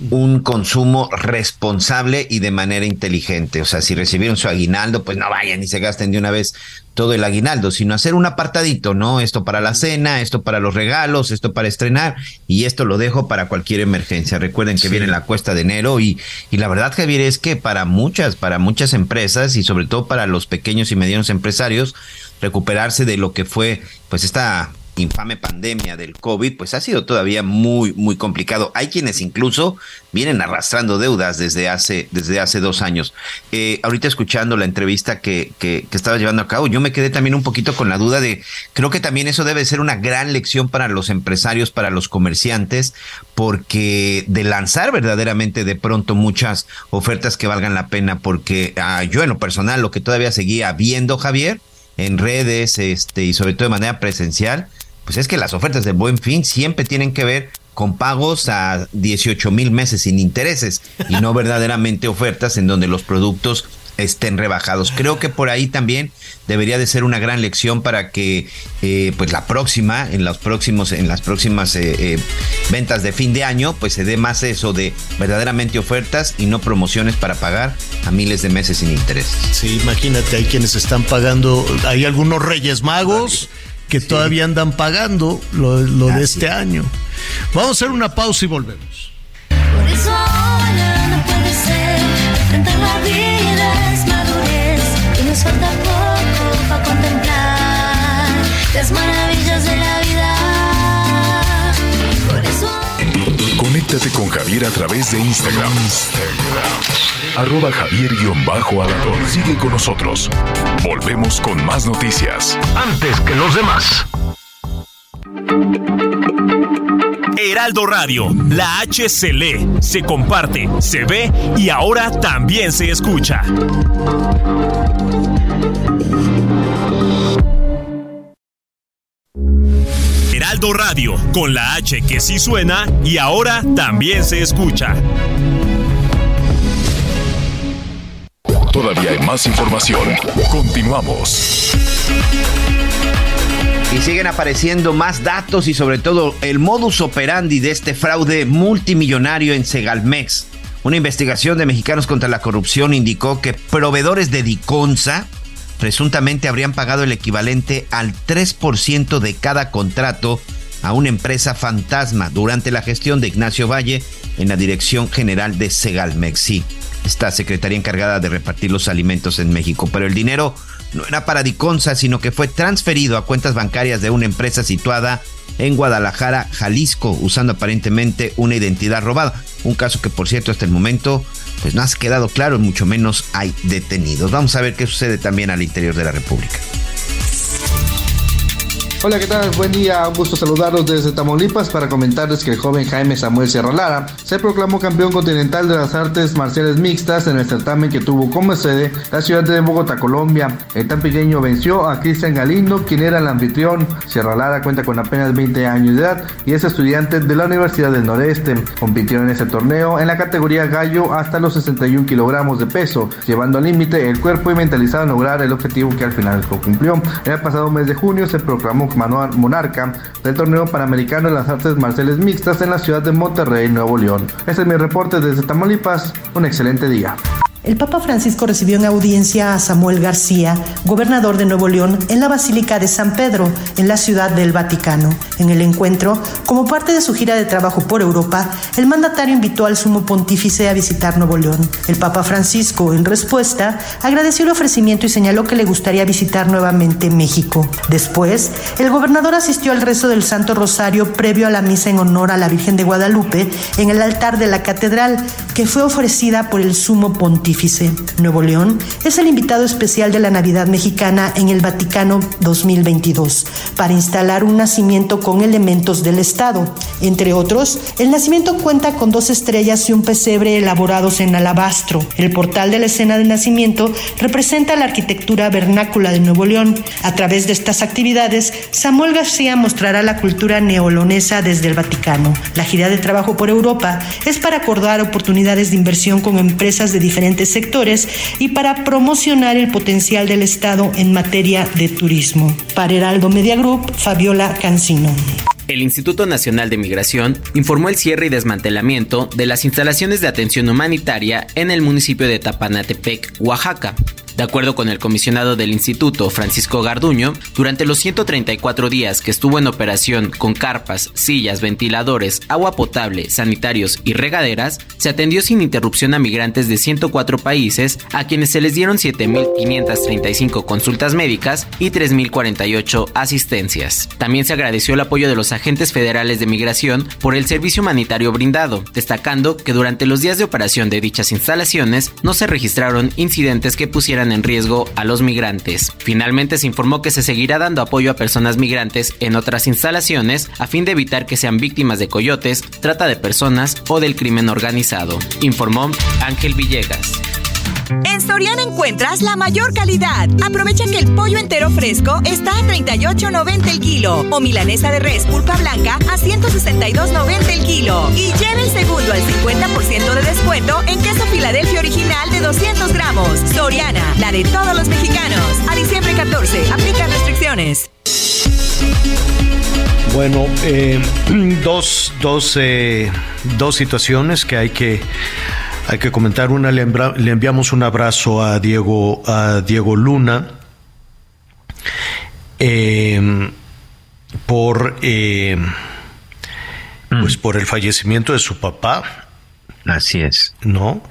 un consumo responsable y de manera inteligente. O sea, si recibieron su aguinaldo, pues no vayan y se gasten de una vez todo el aguinaldo, sino hacer un apartadito, ¿no? Esto para la cena, esto para los regalos, esto para estrenar y esto lo dejo para cualquier emergencia. Recuerden que viene la cuesta de enero y, y la verdad, Javier, es que para muchas, para muchas empresas y sobre todo para los pequeños y medianos empresarios, recuperarse de lo que fue pues esta infame pandemia del COVID, pues ha sido todavía muy, muy complicado. Hay quienes incluso vienen arrastrando deudas desde hace, desde hace dos años. Eh, ahorita escuchando la entrevista que, que, que estaba llevando a cabo, yo me quedé también un poquito con la duda de, creo que también eso debe ser una gran lección para los empresarios, para los comerciantes, porque de lanzar verdaderamente de pronto muchas ofertas que valgan la pena, porque ah, yo en lo personal, lo que todavía seguía viendo, Javier, en redes este, y sobre todo de manera presencial, pues es que las ofertas de buen fin siempre tienen que ver con pagos a 18 mil meses sin intereses y no verdaderamente ofertas en donde los productos estén rebajados. Creo que por ahí también debería de ser una gran lección para que eh, pues la próxima, en los próximos, en las próximas eh, eh, ventas de fin de año, pues se dé más eso de verdaderamente ofertas y no promociones para pagar a miles de meses sin intereses. Sí, imagínate, hay quienes están pagando, hay algunos Reyes Magos que todavía andan pagando lo, lo de este año. Vamos a hacer una pausa y volvemos. Por eso ahora no puede ser, enfrentar la vida es madurez y nos falta poco para contemplar las maravillas de la vida. Por eso Conéctate con Javier a través de Instagram. Arroba javier alador Sigue con nosotros. Volvemos con más noticias. Antes que los demás. Heraldo Radio, la H se lee, se comparte, se ve y ahora también se escucha. Heraldo Radio, con la H que sí suena y ahora también se escucha. Todavía hay más información. Continuamos. Y siguen apareciendo más datos y sobre todo el modus operandi de este fraude multimillonario en Segalmex. Una investigación de Mexicanos contra la Corrupción indicó que proveedores de Diconsa presuntamente habrían pagado el equivalente al 3% de cada contrato a una empresa fantasma durante la gestión de Ignacio Valle en la Dirección General de Segalmex. Sí, esta secretaría encargada de repartir los alimentos en México, pero el dinero no era para Diconsa, sino que fue transferido a cuentas bancarias de una empresa situada en Guadalajara, Jalisco, usando aparentemente una identidad robada. Un caso que, por cierto, hasta el momento, pues no ha quedado claro, mucho menos hay detenidos. Vamos a ver qué sucede también al interior de la República. Hola, ¿qué tal? Buen día, un gusto saludarlos desde Tamaulipas para comentarles que el joven Jaime Samuel Sierra Lara se proclamó campeón continental de las artes marciales mixtas en el certamen que tuvo como sede la ciudad de Bogotá, Colombia. El tan pequeño venció a Cristian Galindo, quien era el anfitrión. Sierra Lara cuenta con apenas 20 años de edad y es estudiante de la Universidad del Noreste. Compitió en ese torneo en la categoría gallo hasta los 61 kilogramos de peso, llevando al límite el cuerpo y mentalizado a lograr el objetivo que al final cumplió. En el pasado mes de junio se proclamó monarca del torneo panamericano de las artes marciales mixtas en la ciudad de Monterrey, Nuevo León. Este es mi reporte desde Tamaulipas. Un excelente día. El Papa Francisco recibió en audiencia a Samuel García, gobernador de Nuevo León, en la Basílica de San Pedro, en la ciudad del Vaticano. En el encuentro, como parte de su gira de trabajo por Europa, el mandatario invitó al sumo pontífice a visitar Nuevo León. El Papa Francisco, en respuesta, agradeció el ofrecimiento y señaló que le gustaría visitar nuevamente México. Después, el gobernador asistió al rezo del Santo Rosario previo a la misa en honor a la Virgen de Guadalupe en el altar de la catedral, que fue ofrecida por el sumo pontífice. Nuevo León es el invitado especial de la Navidad mexicana en el Vaticano 2022 para instalar un nacimiento con elementos del Estado. Entre otros, el nacimiento cuenta con dos estrellas y un pesebre elaborados en alabastro. El portal de la escena del nacimiento representa la arquitectura vernácula de Nuevo León. A través de estas actividades, Samuel García mostrará la cultura neolonesa desde el Vaticano. La gira de trabajo por Europa es para acordar oportunidades de inversión con empresas de diferentes sectores y para promocionar el potencial del Estado en materia de turismo. Para Heraldo Media Group, Fabiola Cancino. El Instituto Nacional de Migración informó el cierre y desmantelamiento de las instalaciones de atención humanitaria en el municipio de Tapanatepec, Oaxaca. De acuerdo con el comisionado del instituto, Francisco Garduño, durante los 134 días que estuvo en operación con carpas, sillas, ventiladores, agua potable, sanitarios y regaderas, se atendió sin interrupción a migrantes de 104 países a quienes se les dieron 7.535 consultas médicas y 3.048 asistencias. También se agradeció el apoyo de los agentes federales de migración por el servicio humanitario brindado, destacando que durante los días de operación de dichas instalaciones no se registraron incidentes que pusieran en riesgo a los migrantes. Finalmente se informó que se seguirá dando apoyo a personas migrantes en otras instalaciones a fin de evitar que sean víctimas de coyotes, trata de personas o del crimen organizado, informó Ángel Villegas. En Soriana encuentras la mayor calidad. Aprovecha que el pollo entero fresco está a 38.90 el kilo o milanesa de res pulpa blanca a 162.90 el kilo. Y lleve el segundo al 50% de descuento en queso Filadelfia original de 200 gramos. Soriana, la de todos los mexicanos. A diciembre 14, aplica restricciones. Bueno, eh, dos, dos, eh, dos situaciones que hay que hay que comentar una, le, enviamos un abrazo a Diego, a Diego Luna em, por, em, pues por el fallecimiento de su papá. Así es. ¿No?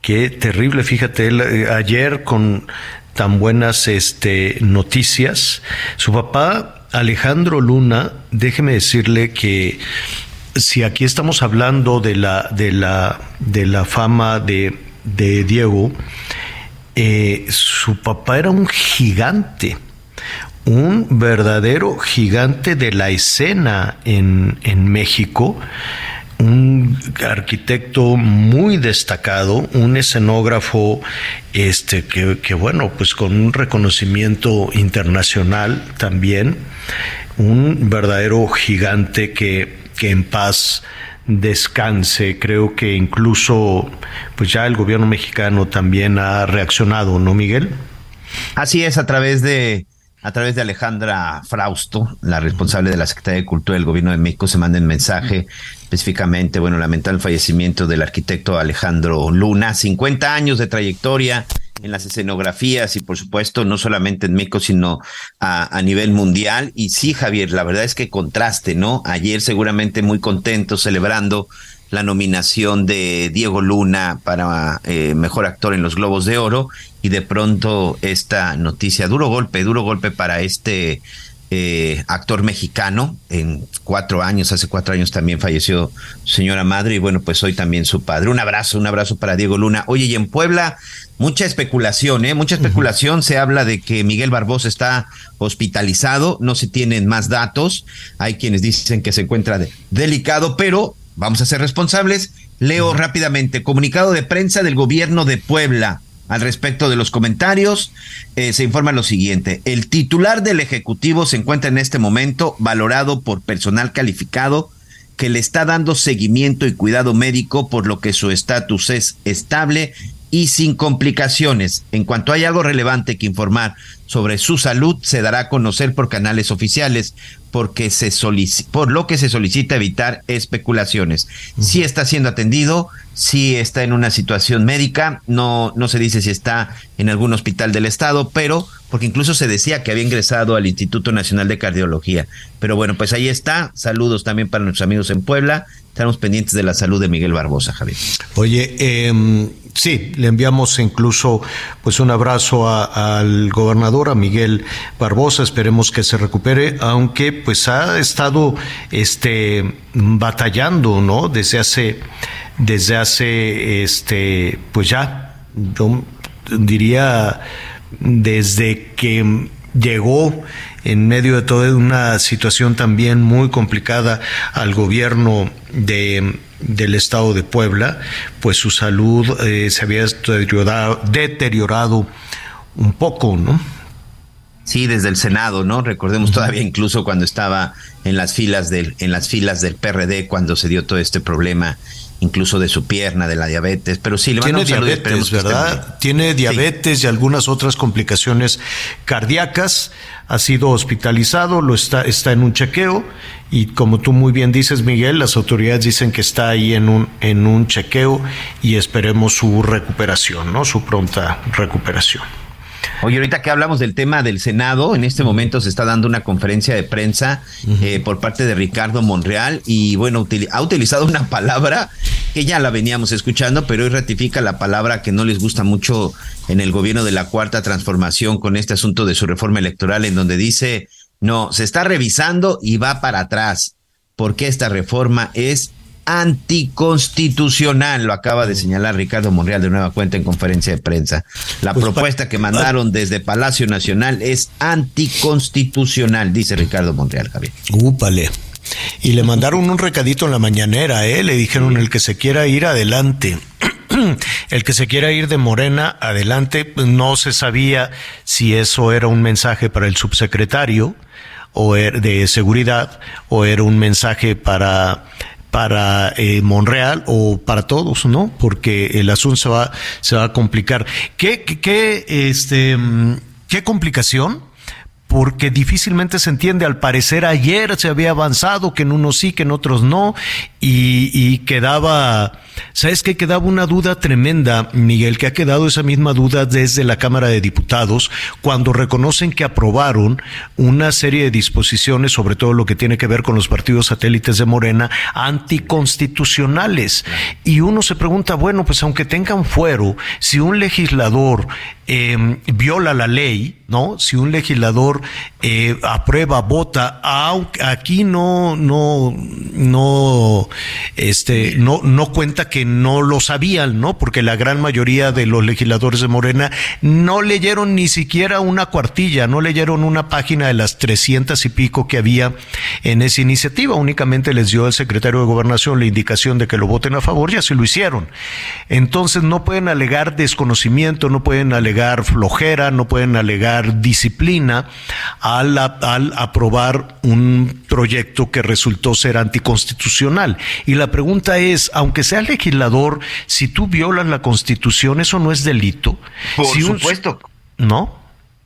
Qué terrible, fíjate, eh, ayer con tan buenas este, noticias, su papá Alejandro Luna, déjeme decirle que si aquí estamos hablando de la, de la, de la fama de, Diego, eh, su papá era un gigante, un verdadero gigante de la escena en, en México, un arquitecto muy destacado, un escenógrafo este que, que, bueno, pues con un reconocimiento internacional también, un verdadero gigante que que en paz descanse. Creo que incluso pues ya el gobierno mexicano también ha reaccionado, ¿no, Miguel? Así es, a través de a través de Alejandra Frausto, la responsable de la Secretaría de Cultura del Gobierno de México, se manda el mensaje específicamente, bueno, lamentar el fallecimiento del arquitecto Alejandro Luna, 50 años de trayectoria en las escenografías y por supuesto no solamente en México, sino a, nivel mundial. Y sí, Javier, la verdad es que contraste, ¿no? Ayer seguramente muy contento celebrando la nominación de Diego Luna para eh, mejor actor en los Globos de Oro y de pronto esta noticia, duro golpe, duro golpe para este eh, actor mexicano. En cuatro años, hace cuatro años también falleció su señora madre y bueno, pues hoy también su padre. Un abrazo, un abrazo para Diego Luna. Oye, y en Puebla, mucha especulación, ¿eh? Mucha especulación. Se habla de que Miguel Barbosa está hospitalizado, no se tienen más datos. Hay quienes dicen que se encuentra delicado, pero vamos a ser responsables. Leo rápidamente, comunicado de prensa del gobierno de Puebla. Al respecto de los comentarios, eh, se informa lo siguiente. El titular del Ejecutivo se encuentra en este momento valorado por personal calificado que le está dando seguimiento y cuidado médico, por lo que su estatus es estable y sin complicaciones. En cuanto haya algo relevante que informar sobre su salud, se dará a conocer por canales oficiales, porque se por lo que se solicita evitar especulaciones. Si está siendo atendido, si está en una situación médica, no, no se dice si está en algún hospital del estado, pero porque incluso se decía que había ingresado al Instituto Nacional de Cardiología. Pero bueno, pues ahí está. Saludos también para nuestros amigos en Puebla. Estamos pendientes de la salud de Miguel Barbosa, Javier. Oye, eh, sí, le enviamos incluso pues un abrazo al gobernador, a Miguel Barbosa. Esperemos que se recupere, aunque pues ha estado este batallando, ¿no? Desde hace, desde hace, este, pues ya, diría desde que llegó en medio de toda una situación también muy complicada al gobierno de, del estado de Puebla, pues su salud eh, se había deteriorado, deteriorado un poco, ¿no? Sí, desde el Senado, ¿no? Recordemos todavía incluso cuando estaba en las filas del en las filas del PRD cuando se dio todo este problema incluso de su pierna, de la diabetes, pero sí, le Tiene diabetes, ¿verdad? Tiene diabetes y algunas otras complicaciones cardíacas, ha sido hospitalizado, lo está, está en un chequeo y como tú muy bien dices, Miguel, las autoridades dicen que está ahí en un, en un chequeo y esperemos su recuperación, ¿no? Su pronta recuperación. Oye, ahorita que hablamos del tema del Senado, en este momento se está dando una conferencia de prensa eh, por parte de Ricardo Monreal y bueno, ha utilizado una palabra que ya la veníamos escuchando, pero hoy ratifica la palabra que no les gusta mucho en el gobierno de la Cuarta Transformación con este asunto de su reforma electoral, en donde dice, no, se está revisando y va para atrás, porque esta reforma es anticonstitucional, lo acaba de señalar Ricardo Monreal de nueva cuenta en conferencia de prensa. La pues propuesta que mandaron desde Palacio Nacional es anticonstitucional, dice Ricardo Monreal, Javier. Úpale. Y le mandaron un recadito en la mañanera, ¿eh? Le dijeron el que se quiera ir adelante. el que se quiera ir de Morena adelante, no se sabía si eso era un mensaje para el subsecretario o er, de seguridad o era un mensaje para para eh, Monreal o para todos, ¿no? Porque el asunto se va, se va a complicar. ¿Qué, qué, este, qué complicación? porque difícilmente se entiende. Al parecer ayer se había avanzado, que en unos sí, que en otros no, y, y quedaba, ¿sabes qué? Quedaba una duda tremenda, Miguel, que ha quedado esa misma duda desde la Cámara de Diputados, cuando reconocen que aprobaron una serie de disposiciones, sobre todo lo que tiene que ver con los partidos satélites de Morena, anticonstitucionales. Y uno se pregunta, bueno, pues aunque tengan fuero, si un legislador eh, viola la ley, ¿no? Si un legislador eh, aprueba, vota, aunque aquí no, no, no, este, no, no cuenta que no lo sabían, ¿no? Porque la gran mayoría de los legisladores de Morena no leyeron ni siquiera una cuartilla, no leyeron una página de las trescientas y pico que había en esa iniciativa, únicamente les dio el secretario de Gobernación la indicación de que lo voten a favor y así lo hicieron. Entonces no pueden alegar desconocimiento, no pueden alegar flojera, no pueden alegar disciplina al aprobar un proyecto que resultó ser anticonstitucional. Y la pregunta es, aunque sea legislador, si tú violas la constitución, ¿eso no es delito? Por supuesto. ¿No?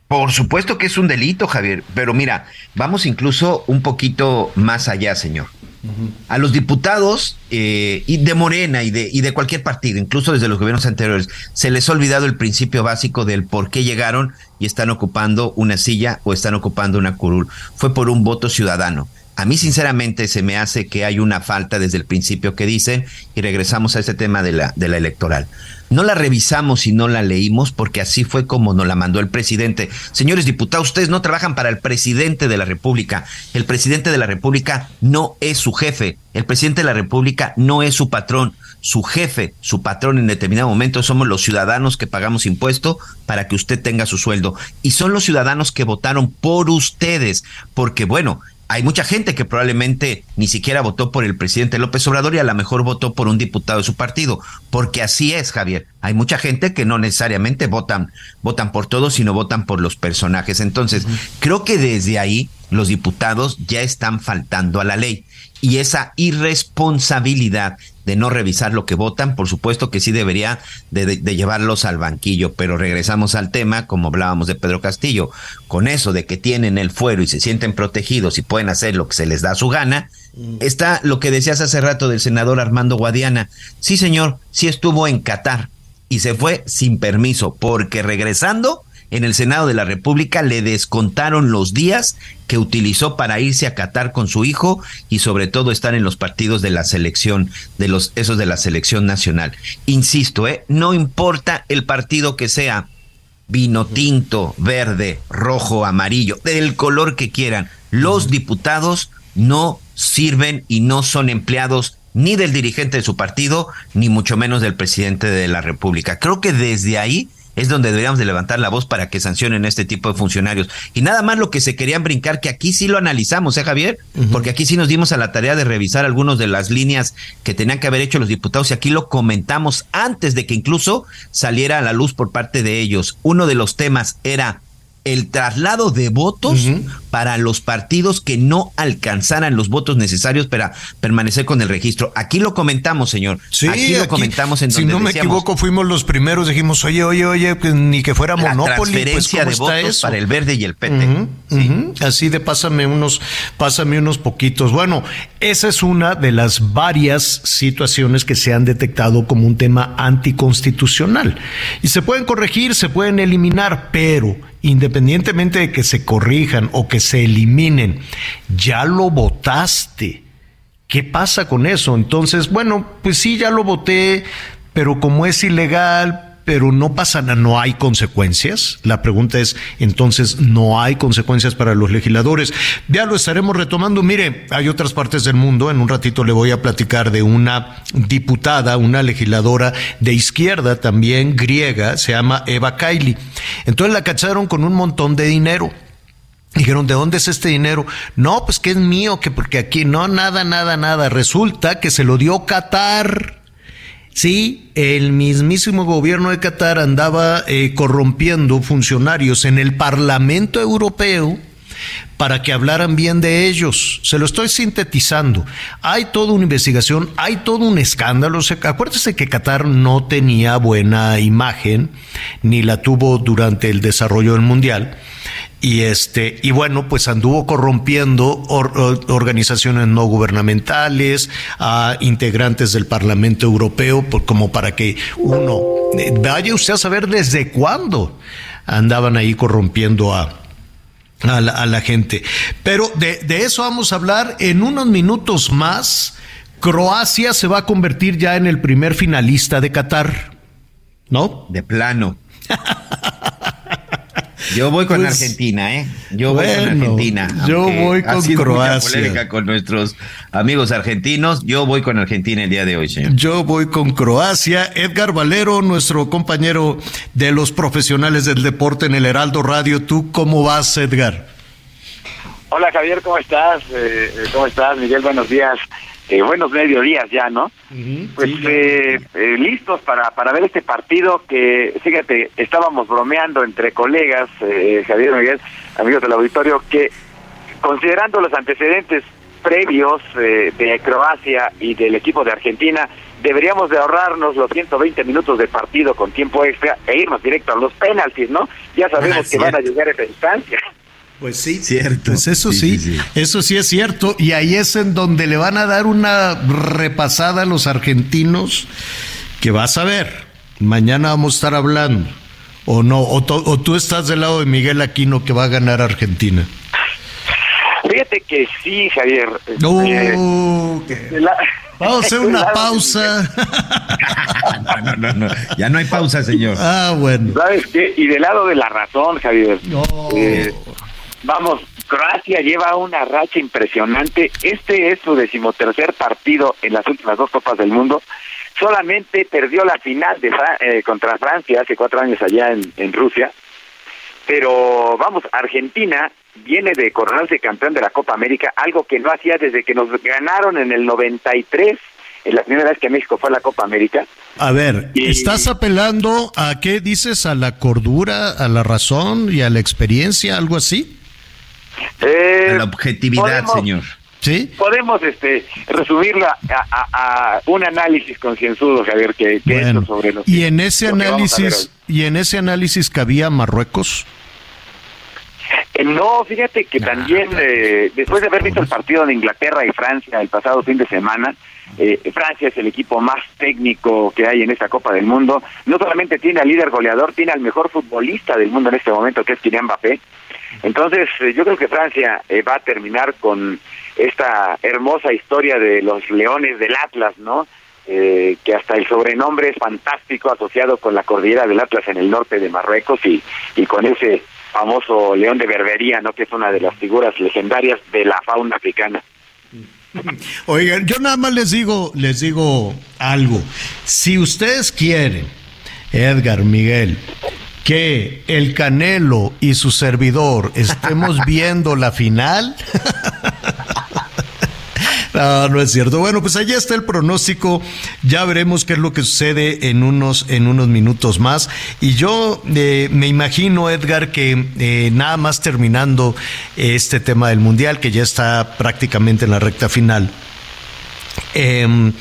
Por supuesto que es un delito, Javier, pero mira, vamos incluso un poquito más allá, señor. A los diputados eh, y de Morena y de, y de cualquier partido, incluso desde los gobiernos anteriores, se les ha olvidado el principio básico del por qué llegaron y están ocupando una silla o están ocupando una curul. Fue por un voto ciudadano. A mí sinceramente se me hace que hay una falta desde el principio que dicen y regresamos a este tema de la, electoral. No la revisamos y no la leímos porque así fue como nos la mandó el presidente. Señores diputados, ustedes no trabajan para el presidente de la República. El presidente de la República no es su jefe. El presidente de la República no es su patrón. Su jefe, su patrón en determinado momento somos los ciudadanos que pagamos impuesto para que usted tenga su sueldo. Y son los ciudadanos que votaron por ustedes. Porque bueno, hay mucha gente que probablemente ni siquiera votó por el presidente López Obrador y a lo mejor votó por un diputado de su partido, porque así es, Javier. Hay mucha gente que no necesariamente votan, votan por todos, sino votan por los personajes. Entonces, creo que desde ahí los diputados ya están faltando a la ley y esa irresponsabilidad de no revisar lo que votan, por supuesto que sí debería de, de, llevarlos al banquillo, pero regresamos al tema, como hablábamos de Pedro Castillo, con eso de que tienen el fuero y se sienten protegidos y pueden hacer lo que se les da su gana, está lo que decías hace rato del senador Armando Guadiana. Sí, señor, sí estuvo en Qatar y se fue sin permiso, porque regresando en el Senado de la República le descontaron los días que utilizó para irse a Qatar con su hijo y sobre todo estar en los partidos de la selección, de los esos de la selección nacional. Insisto, ¿eh? no importa el partido que sea, vino tinto, verde, rojo, amarillo, del color que quieran, los diputados no sirven y no son empleados ni del dirigente de su partido, ni mucho menos del presidente de la República. Creo que desde ahí es donde deberíamos de levantar la voz para que sancionen este tipo de funcionarios. Y nada más lo que se querían brincar, que aquí sí lo analizamos, ¿eh, Javier? Porque aquí sí nos dimos a la tarea de revisar algunas de las líneas que tenían que haber hecho los diputados y aquí lo comentamos antes de que incluso saliera a la luz por parte de ellos. Uno de los temas era el traslado de votos para los partidos que no alcanzaran los votos necesarios para permanecer con el registro. Aquí lo comentamos, señor. Sí, aquí lo comentamos en Si donde no me decíamos, equivoco, fuimos los primeros, dijimos, oye, oye, oye, pues, ni que fuera la Monopoly. pues, transferencia ¿cómo de votos eso? para el verde y el PT. Ujú. Así de pásame unos, pásame unos poquitos. Bueno, esa es una de las varias situaciones que se han detectado como un tema anticonstitucional. Y se pueden corregir, se pueden eliminar, pero independientemente de que se corrijan o que se eliminen, ya lo votaste. ¿Qué pasa con eso? Entonces, bueno, pues sí, ya lo voté, pero como es ilegal, pero no pasa nada, no hay consecuencias. La pregunta es, entonces, ¿no hay consecuencias para los legisladores? Ya lo estaremos retomando. Mire, hay otras partes del mundo, en un ratito le voy a platicar de una diputada, una legisladora de izquierda también griega, se llama Eva Kaili. Entonces la cacharon con un montón de dinero. Dijeron, ¿de dónde es este dinero? No, pues que es mío, que porque aquí no, nada, nada, nada. Resulta que se lo dio Qatar. Sí, el mismísimo gobierno de Qatar andaba eh, corrompiendo funcionarios en el Parlamento Europeo para que hablaran bien de ellos. Se lo estoy sintetizando. Hay toda una investigación, hay todo un escándalo. Se- Acuérdese que Qatar no tenía buena imagen, ni la tuvo durante el desarrollo del Mundial. Y este, y bueno, pues anduvo corrompiendo or- or- organizaciones no gubernamentales, a integrantes del Parlamento Europeo, como para que uno eh, vaya usted a saber desde cuándo andaban ahí corrompiendo a, a la, a la gente. Pero de, de eso vamos a hablar en unos minutos más. Croacia se va a convertir ya en el primer finalista de Qatar. ¿No? De plano. Yo voy con Pues, Argentina, ¿eh? Yo voy con bueno, Argentina. yo voy ha con sido Croacia. polémica con nuestros amigos argentinos. Yo voy con Argentina el día de hoy, señor. Yo voy con Croacia. Edgar Valero, nuestro compañero de los profesionales del deporte en el Heraldo Radio. ¿Tú cómo vas, Edgar? Hola Javier, ¿cómo estás? Eh, eh, ¿Cómo estás, Miguel? Buenos días. Eh, buenos mediodías ya, ¿no? Pues eh, eh, listos para, para ver este partido que, fíjate, estábamos bromeando entre colegas, eh, Javier Miguel, amigos del auditorio, que considerando los antecedentes previos eh, de Croacia y del equipo de Argentina, deberíamos de ahorrarnos los 120 minutos de partido con tiempo extra e irnos directo a los penaltis, ¿no? Ya sabemos Ah, que van a llegar a esa instancia. Pues sí. Cierto. Pues eso sí, eso sí es cierto. Y ahí es en donde le van a dar una repasada a los argentinos que vas a ver. Mañana vamos a estar hablando. O no, o, to- o tú estás del lado de Miguel Aquino que va a ganar Argentina. Fíjate que sí, Javier. No, Este, la- Vamos a hacer una pausa. No, no, no, no. Ya no hay pausa, señor. Ah, bueno. ¿Sabes qué? Y del lado de la razón, Javier. Eh, vamos, Croacia lleva una racha impresionante. Este es su decimotercer partido en las últimas dos Copas del Mundo. Solamente perdió la final de Fra- eh, contra Francia hace cuatro años allá en, en Rusia. Pero vamos, Argentina viene de coronarse campeón de la Copa América, algo que no hacía desde que nos ganaron en el 93, en la primera vez que México fue a la Copa América. A ver, ¿estás apelando a qué dices? ¿A la cordura, a la razón y a la experiencia, algo así? Eh, A la objetividad, podemos- señor. ¿Sí? Podemos este, resumirla a, un análisis concienzudo, Javier, que, que bueno, sobre los Y en ese análisis, y en ese análisis cabía Marruecos. Eh, no, fíjate que también eh, después de haber visto el partido de Inglaterra y Francia el pasado fin de semana, eh, Francia es el equipo más técnico que hay en esta Copa del Mundo. No solamente tiene al líder goleador, tiene al mejor futbolista del mundo en este momento, que es Kylian Mbappé. Entonces, yo creo que Francia va a terminar con esta hermosa historia de los leones del Atlas, ¿no? que hasta el sobrenombre es fantástico asociado con la cordillera del Atlas en el norte de Marruecos y, y con ese famoso león de Berbería, ¿no? Que es una de las figuras legendarias de la fauna africana. Oigan, yo nada más les digo, les digo algo. Si ustedes quieren, Edgar, Miguel, que el Canelo y su servidor estemos viendo la final, No, no es cierto. Bueno, pues allá está el pronóstico. Ya veremos qué es lo que sucede en unos, en unos minutos más. Y yo eh, me imagino, Edgar, que eh, nada más terminando este tema del Mundial, que ya está prácticamente en la recta final. Em,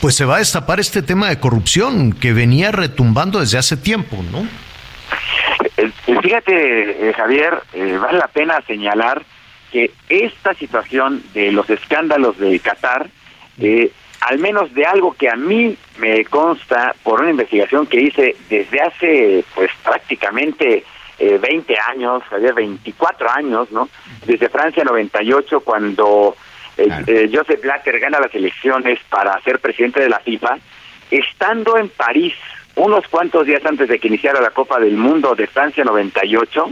pues se va a destapar este tema de corrupción que venía retumbando desde hace tiempo, ¿no? Eh, fíjate, Javier, vale la pena señalar que esta situación de los escándalos de Qatar, eh, al menos de algo que a mí me consta por una investigación que hice desde hace pues prácticamente eh, 20 años, 24 años, ¿no? Desde Francia 98 cuando eh, eh, Joseph Blatter gana las elecciones para ser presidente de la FIFA, estando en París unos cuantos días antes de que iniciara la Copa del Mundo de Francia 98,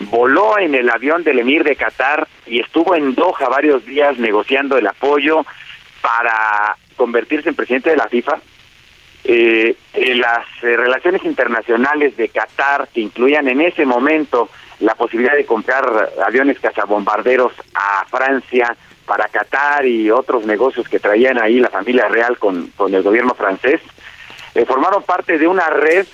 voló en el avión del emir de Qatar y estuvo en Doha varios días negociando el apoyo para convertirse en presidente de la FIFA. Eh, las eh, relaciones internacionales de Qatar, que incluían en ese momento la posibilidad de comprar aviones cazabombarderos a Francia para Qatar y otros negocios que traían ahí la familia real con, con el gobierno francés, eh, formaron parte de una red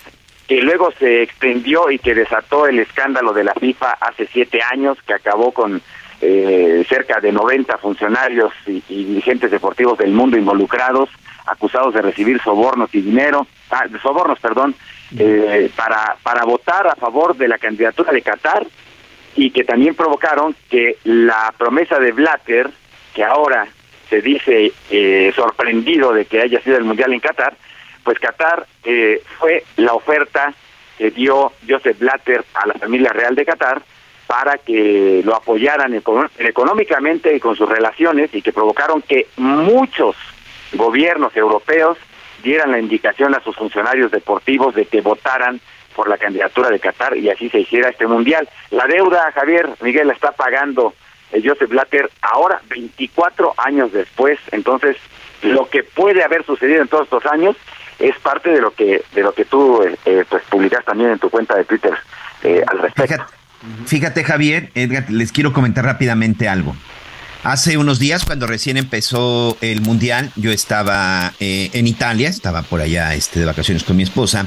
que luego se extendió y que desató el escándalo de la FIFA hace siete años, que acabó con eh, cerca de 90 funcionarios y, dirigentes deportivos del mundo involucrados, acusados de recibir sobornos y dinero, ah, sobornos, perdón, eh, para, para votar a favor de la candidatura de Qatar y que también provocaron que la promesa de Blatter, que ahora se dice eh, sorprendido de que haya sido el Mundial en Qatar, pues Qatar eh, fue la oferta que dio Joseph Blatter a la familia real de Qatar para que lo apoyaran económicamente y con sus relaciones y que provocaron que muchos gobiernos europeos dieran la indicación a sus funcionarios deportivos de que votaran por la candidatura de Qatar y así se hiciera este mundial. La deuda, Javier Miguel, la está pagando eh, Joseph Blatter ahora, 24 años después. Entonces, lo que puede haber sucedido en todos estos años es parte de lo que de lo que tú eh, eh pues publicas también en tu cuenta de Twitter eh, al respecto. Fíjate, Javier, Edgar, les quiero comentar rápidamente algo. Hace unos días, cuando recién empezó el mundial, yo estaba eh, en Italia, estaba por allá este, de vacaciones con mi esposa.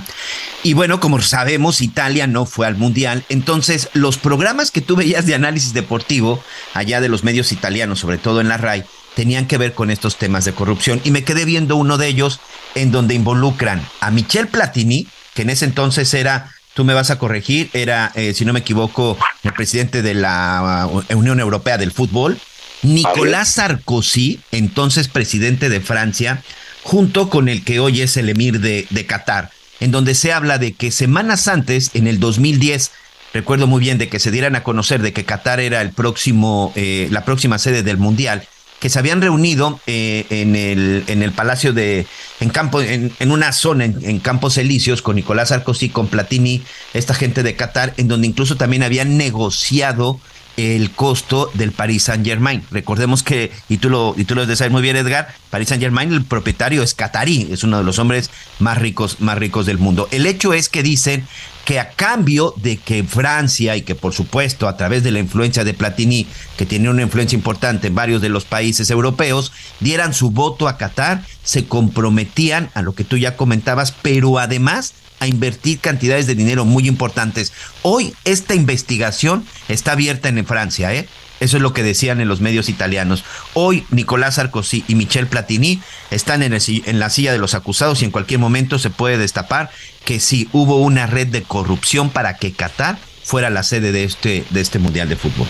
Y bueno, como sabemos, Italia no fue al mundial. Entonces, los programas que tú veías de análisis deportivo, allá de los medios italianos, sobre todo en la RAI, tenían que ver con estos temas de corrupción. Y me quedé viendo uno de ellos en donde involucran a Michel Platini, que en ese entonces era, tú me vas a corregir, era, eh, si no me equivoco, el presidente de la uh, Unión Europea del Fútbol, Nicolás Sarkozy, entonces presidente de Francia, junto con el que hoy es el emir de, de Qatar, en donde se habla de que semanas antes, en el 2010, recuerdo muy bien de que se dieran a conocer de que Qatar era el próximo, eh, la próxima sede del Mundial, que se habían reunido eh, en, el, en el Palacio de, en campo, en, en una zona en, Campos Elíseos con Nicolás Sarkozy, con Platini, esta gente de Qatar, en donde incluso también habían negociado el costo del Paris Saint Germain. Recordemos que, y tú lo, y tú lo muy bien, Edgar, Paris Saint Germain, el propietario es catarí, es uno de los hombres más ricos, más ricos del mundo. El hecho es que dicen que a cambio de que Francia y que por supuesto a través de la influencia de Platini, que tiene una influencia importante en varios de los países europeos, dieran su voto a Qatar, se comprometían a lo que tú ya comentabas, pero además a invertir cantidades de dinero muy importantes. Hoy esta investigación está abierta en Francia, ¿eh? Eso es lo que decían en los medios italianos. Hoy Nicolás Sarkozy y Michel Platini están en, en, la silla de los acusados y en cualquier momento se puede destapar que sí hubo una red de corrupción para que Qatar fuera la sede de este, de este Mundial de Fútbol.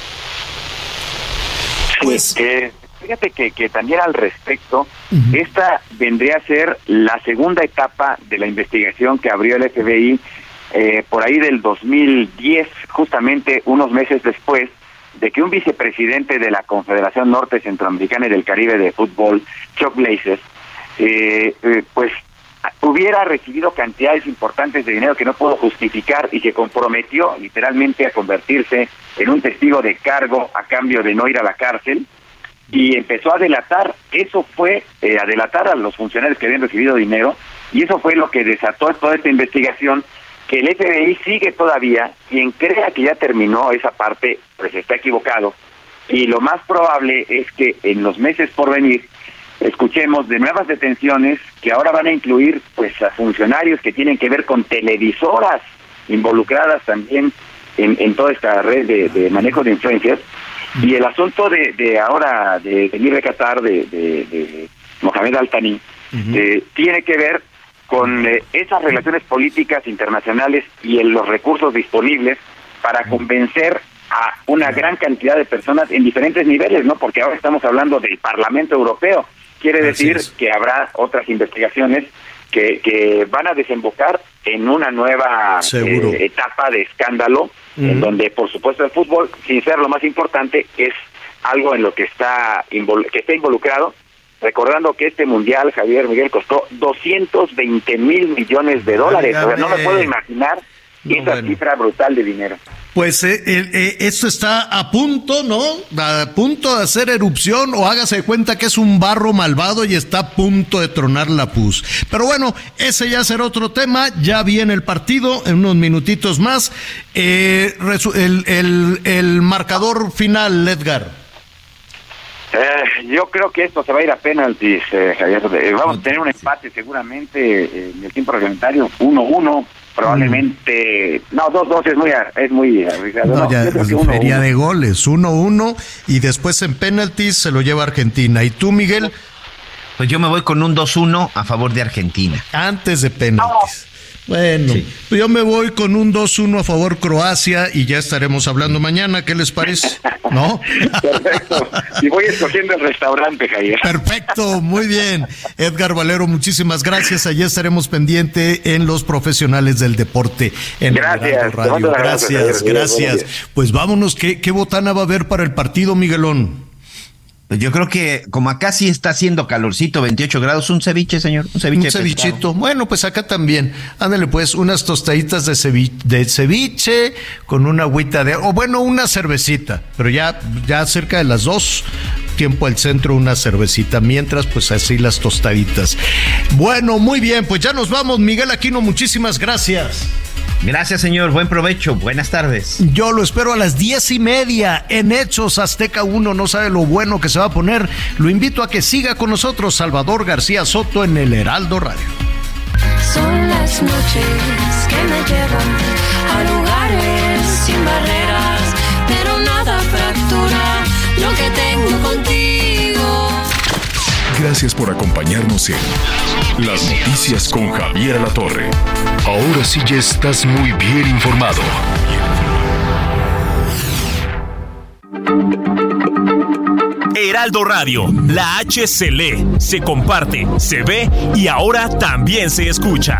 Pues eh, fíjate que, que, también al respecto, esta vendría a ser la segunda etapa de la investigación que abrió el FBI eh, por ahí del 2010, justamente unos meses después de que un vicepresidente de la Confederación Norte Centroamericana y del Caribe de Fútbol, Chuck Blazes, eh, eh, pues hubiera recibido cantidades importantes de dinero que no pudo justificar y que comprometió literalmente a convertirse en un testigo de cargo a cambio de no ir a la cárcel. Y empezó a delatar, eso fue eh, a delatar a los funcionarios que habían recibido dinero y eso fue lo que desató toda esta investigación que el FBI sigue todavía, quien crea que ya terminó esa parte, pues está equivocado, y lo más probable es que en los meses por venir escuchemos de nuevas detenciones que ahora van a incluir pues a funcionarios que tienen que ver con televisoras involucradas también en, toda esta red de, manejo de influencias. Y el asunto de, ahora de venir de Qatar de, Mohamed Al-Tani eh, tiene que ver con eh, esas relaciones políticas internacionales y en los recursos disponibles para convencer a una gran cantidad de personas en diferentes niveles, ¿no? Porque ahora estamos hablando del Parlamento Europeo. Quiere decir que habrá otras investigaciones que, que van a desembocar en una nueva eh, etapa de escándalo, en donde, por supuesto, el fútbol, sin ser lo más importante, es algo en lo que está, que está involucrado Recordando que este mundial, Javier Miguel, costó 220 mil millones de dólares. O sea, no me puedo imaginar esa cifra brutal de dinero. Pues eh, eh, esto está a punto, ¿no? A punto de hacer erupción o hágase cuenta que es un barro malvado y está a punto de tronar la pus. Pero bueno, ese ya será otro tema. Ya viene el partido en unos minutitos más. Eh, el, el, el marcador final, Edgar. Eh, yo creo que esto se va a ir a penaltis, eh, Javier. Eh, vamos a tener un empate seguramente en el tiempo reglamentario, 1-1, probablemente... No, 2-2 es muy, es muy arriesgado. No, ya, sería de goles, 1-1 y después en penaltis se lo lleva Argentina. ¿Y tú, Miguel? Pues yo me voy con un 2-1 a favor de Argentina. Antes de penaltis. Bueno, yo me voy con un 2-1 a favor Croacia y ya estaremos hablando mañana. ¿Qué les parece? ¿No? Perfecto. Y voy escogiendo el restaurante, Javier. Perfecto, muy bien. Edgar Valero, muchísimas gracias. Allí estaremos pendiente en los profesionales del deporte en gracias. Radio. Gracias, gracias. Pues vámonos. ¿Qué, ¿Qué botana va a haber para el partido, Miguelón? Pues yo creo que como acá sí está haciendo calorcito, 28 grados, un ceviche, señor, un ceviche. Un cevichito. Bueno, pues acá también. Ándale pues unas tostaditas de ceviche, de ceviche con una agüita de o bueno, una cervecita, pero ya ya cerca de las dos tiempo al centro una cervecita, mientras pues así las tostaditas. Bueno, muy bien, pues ya nos vamos, Miguel Aquino, muchísimas gracias. Gracias, señor. Buen provecho. Buenas tardes. Yo lo espero a las diez y media en Hechos Azteca 1. No sabe lo bueno que se va a poner. Lo invito a que siga con nosotros Salvador García Soto en el Heraldo Radio. Son las noches que me llevan a lugares sin barreras, Gracias por acompañarnos en Las Noticias con Javier La Torre. Ahora sí ya estás muy bien informado. Heraldo Radio, la H se lee, se comparte, se ve y ahora también se escucha.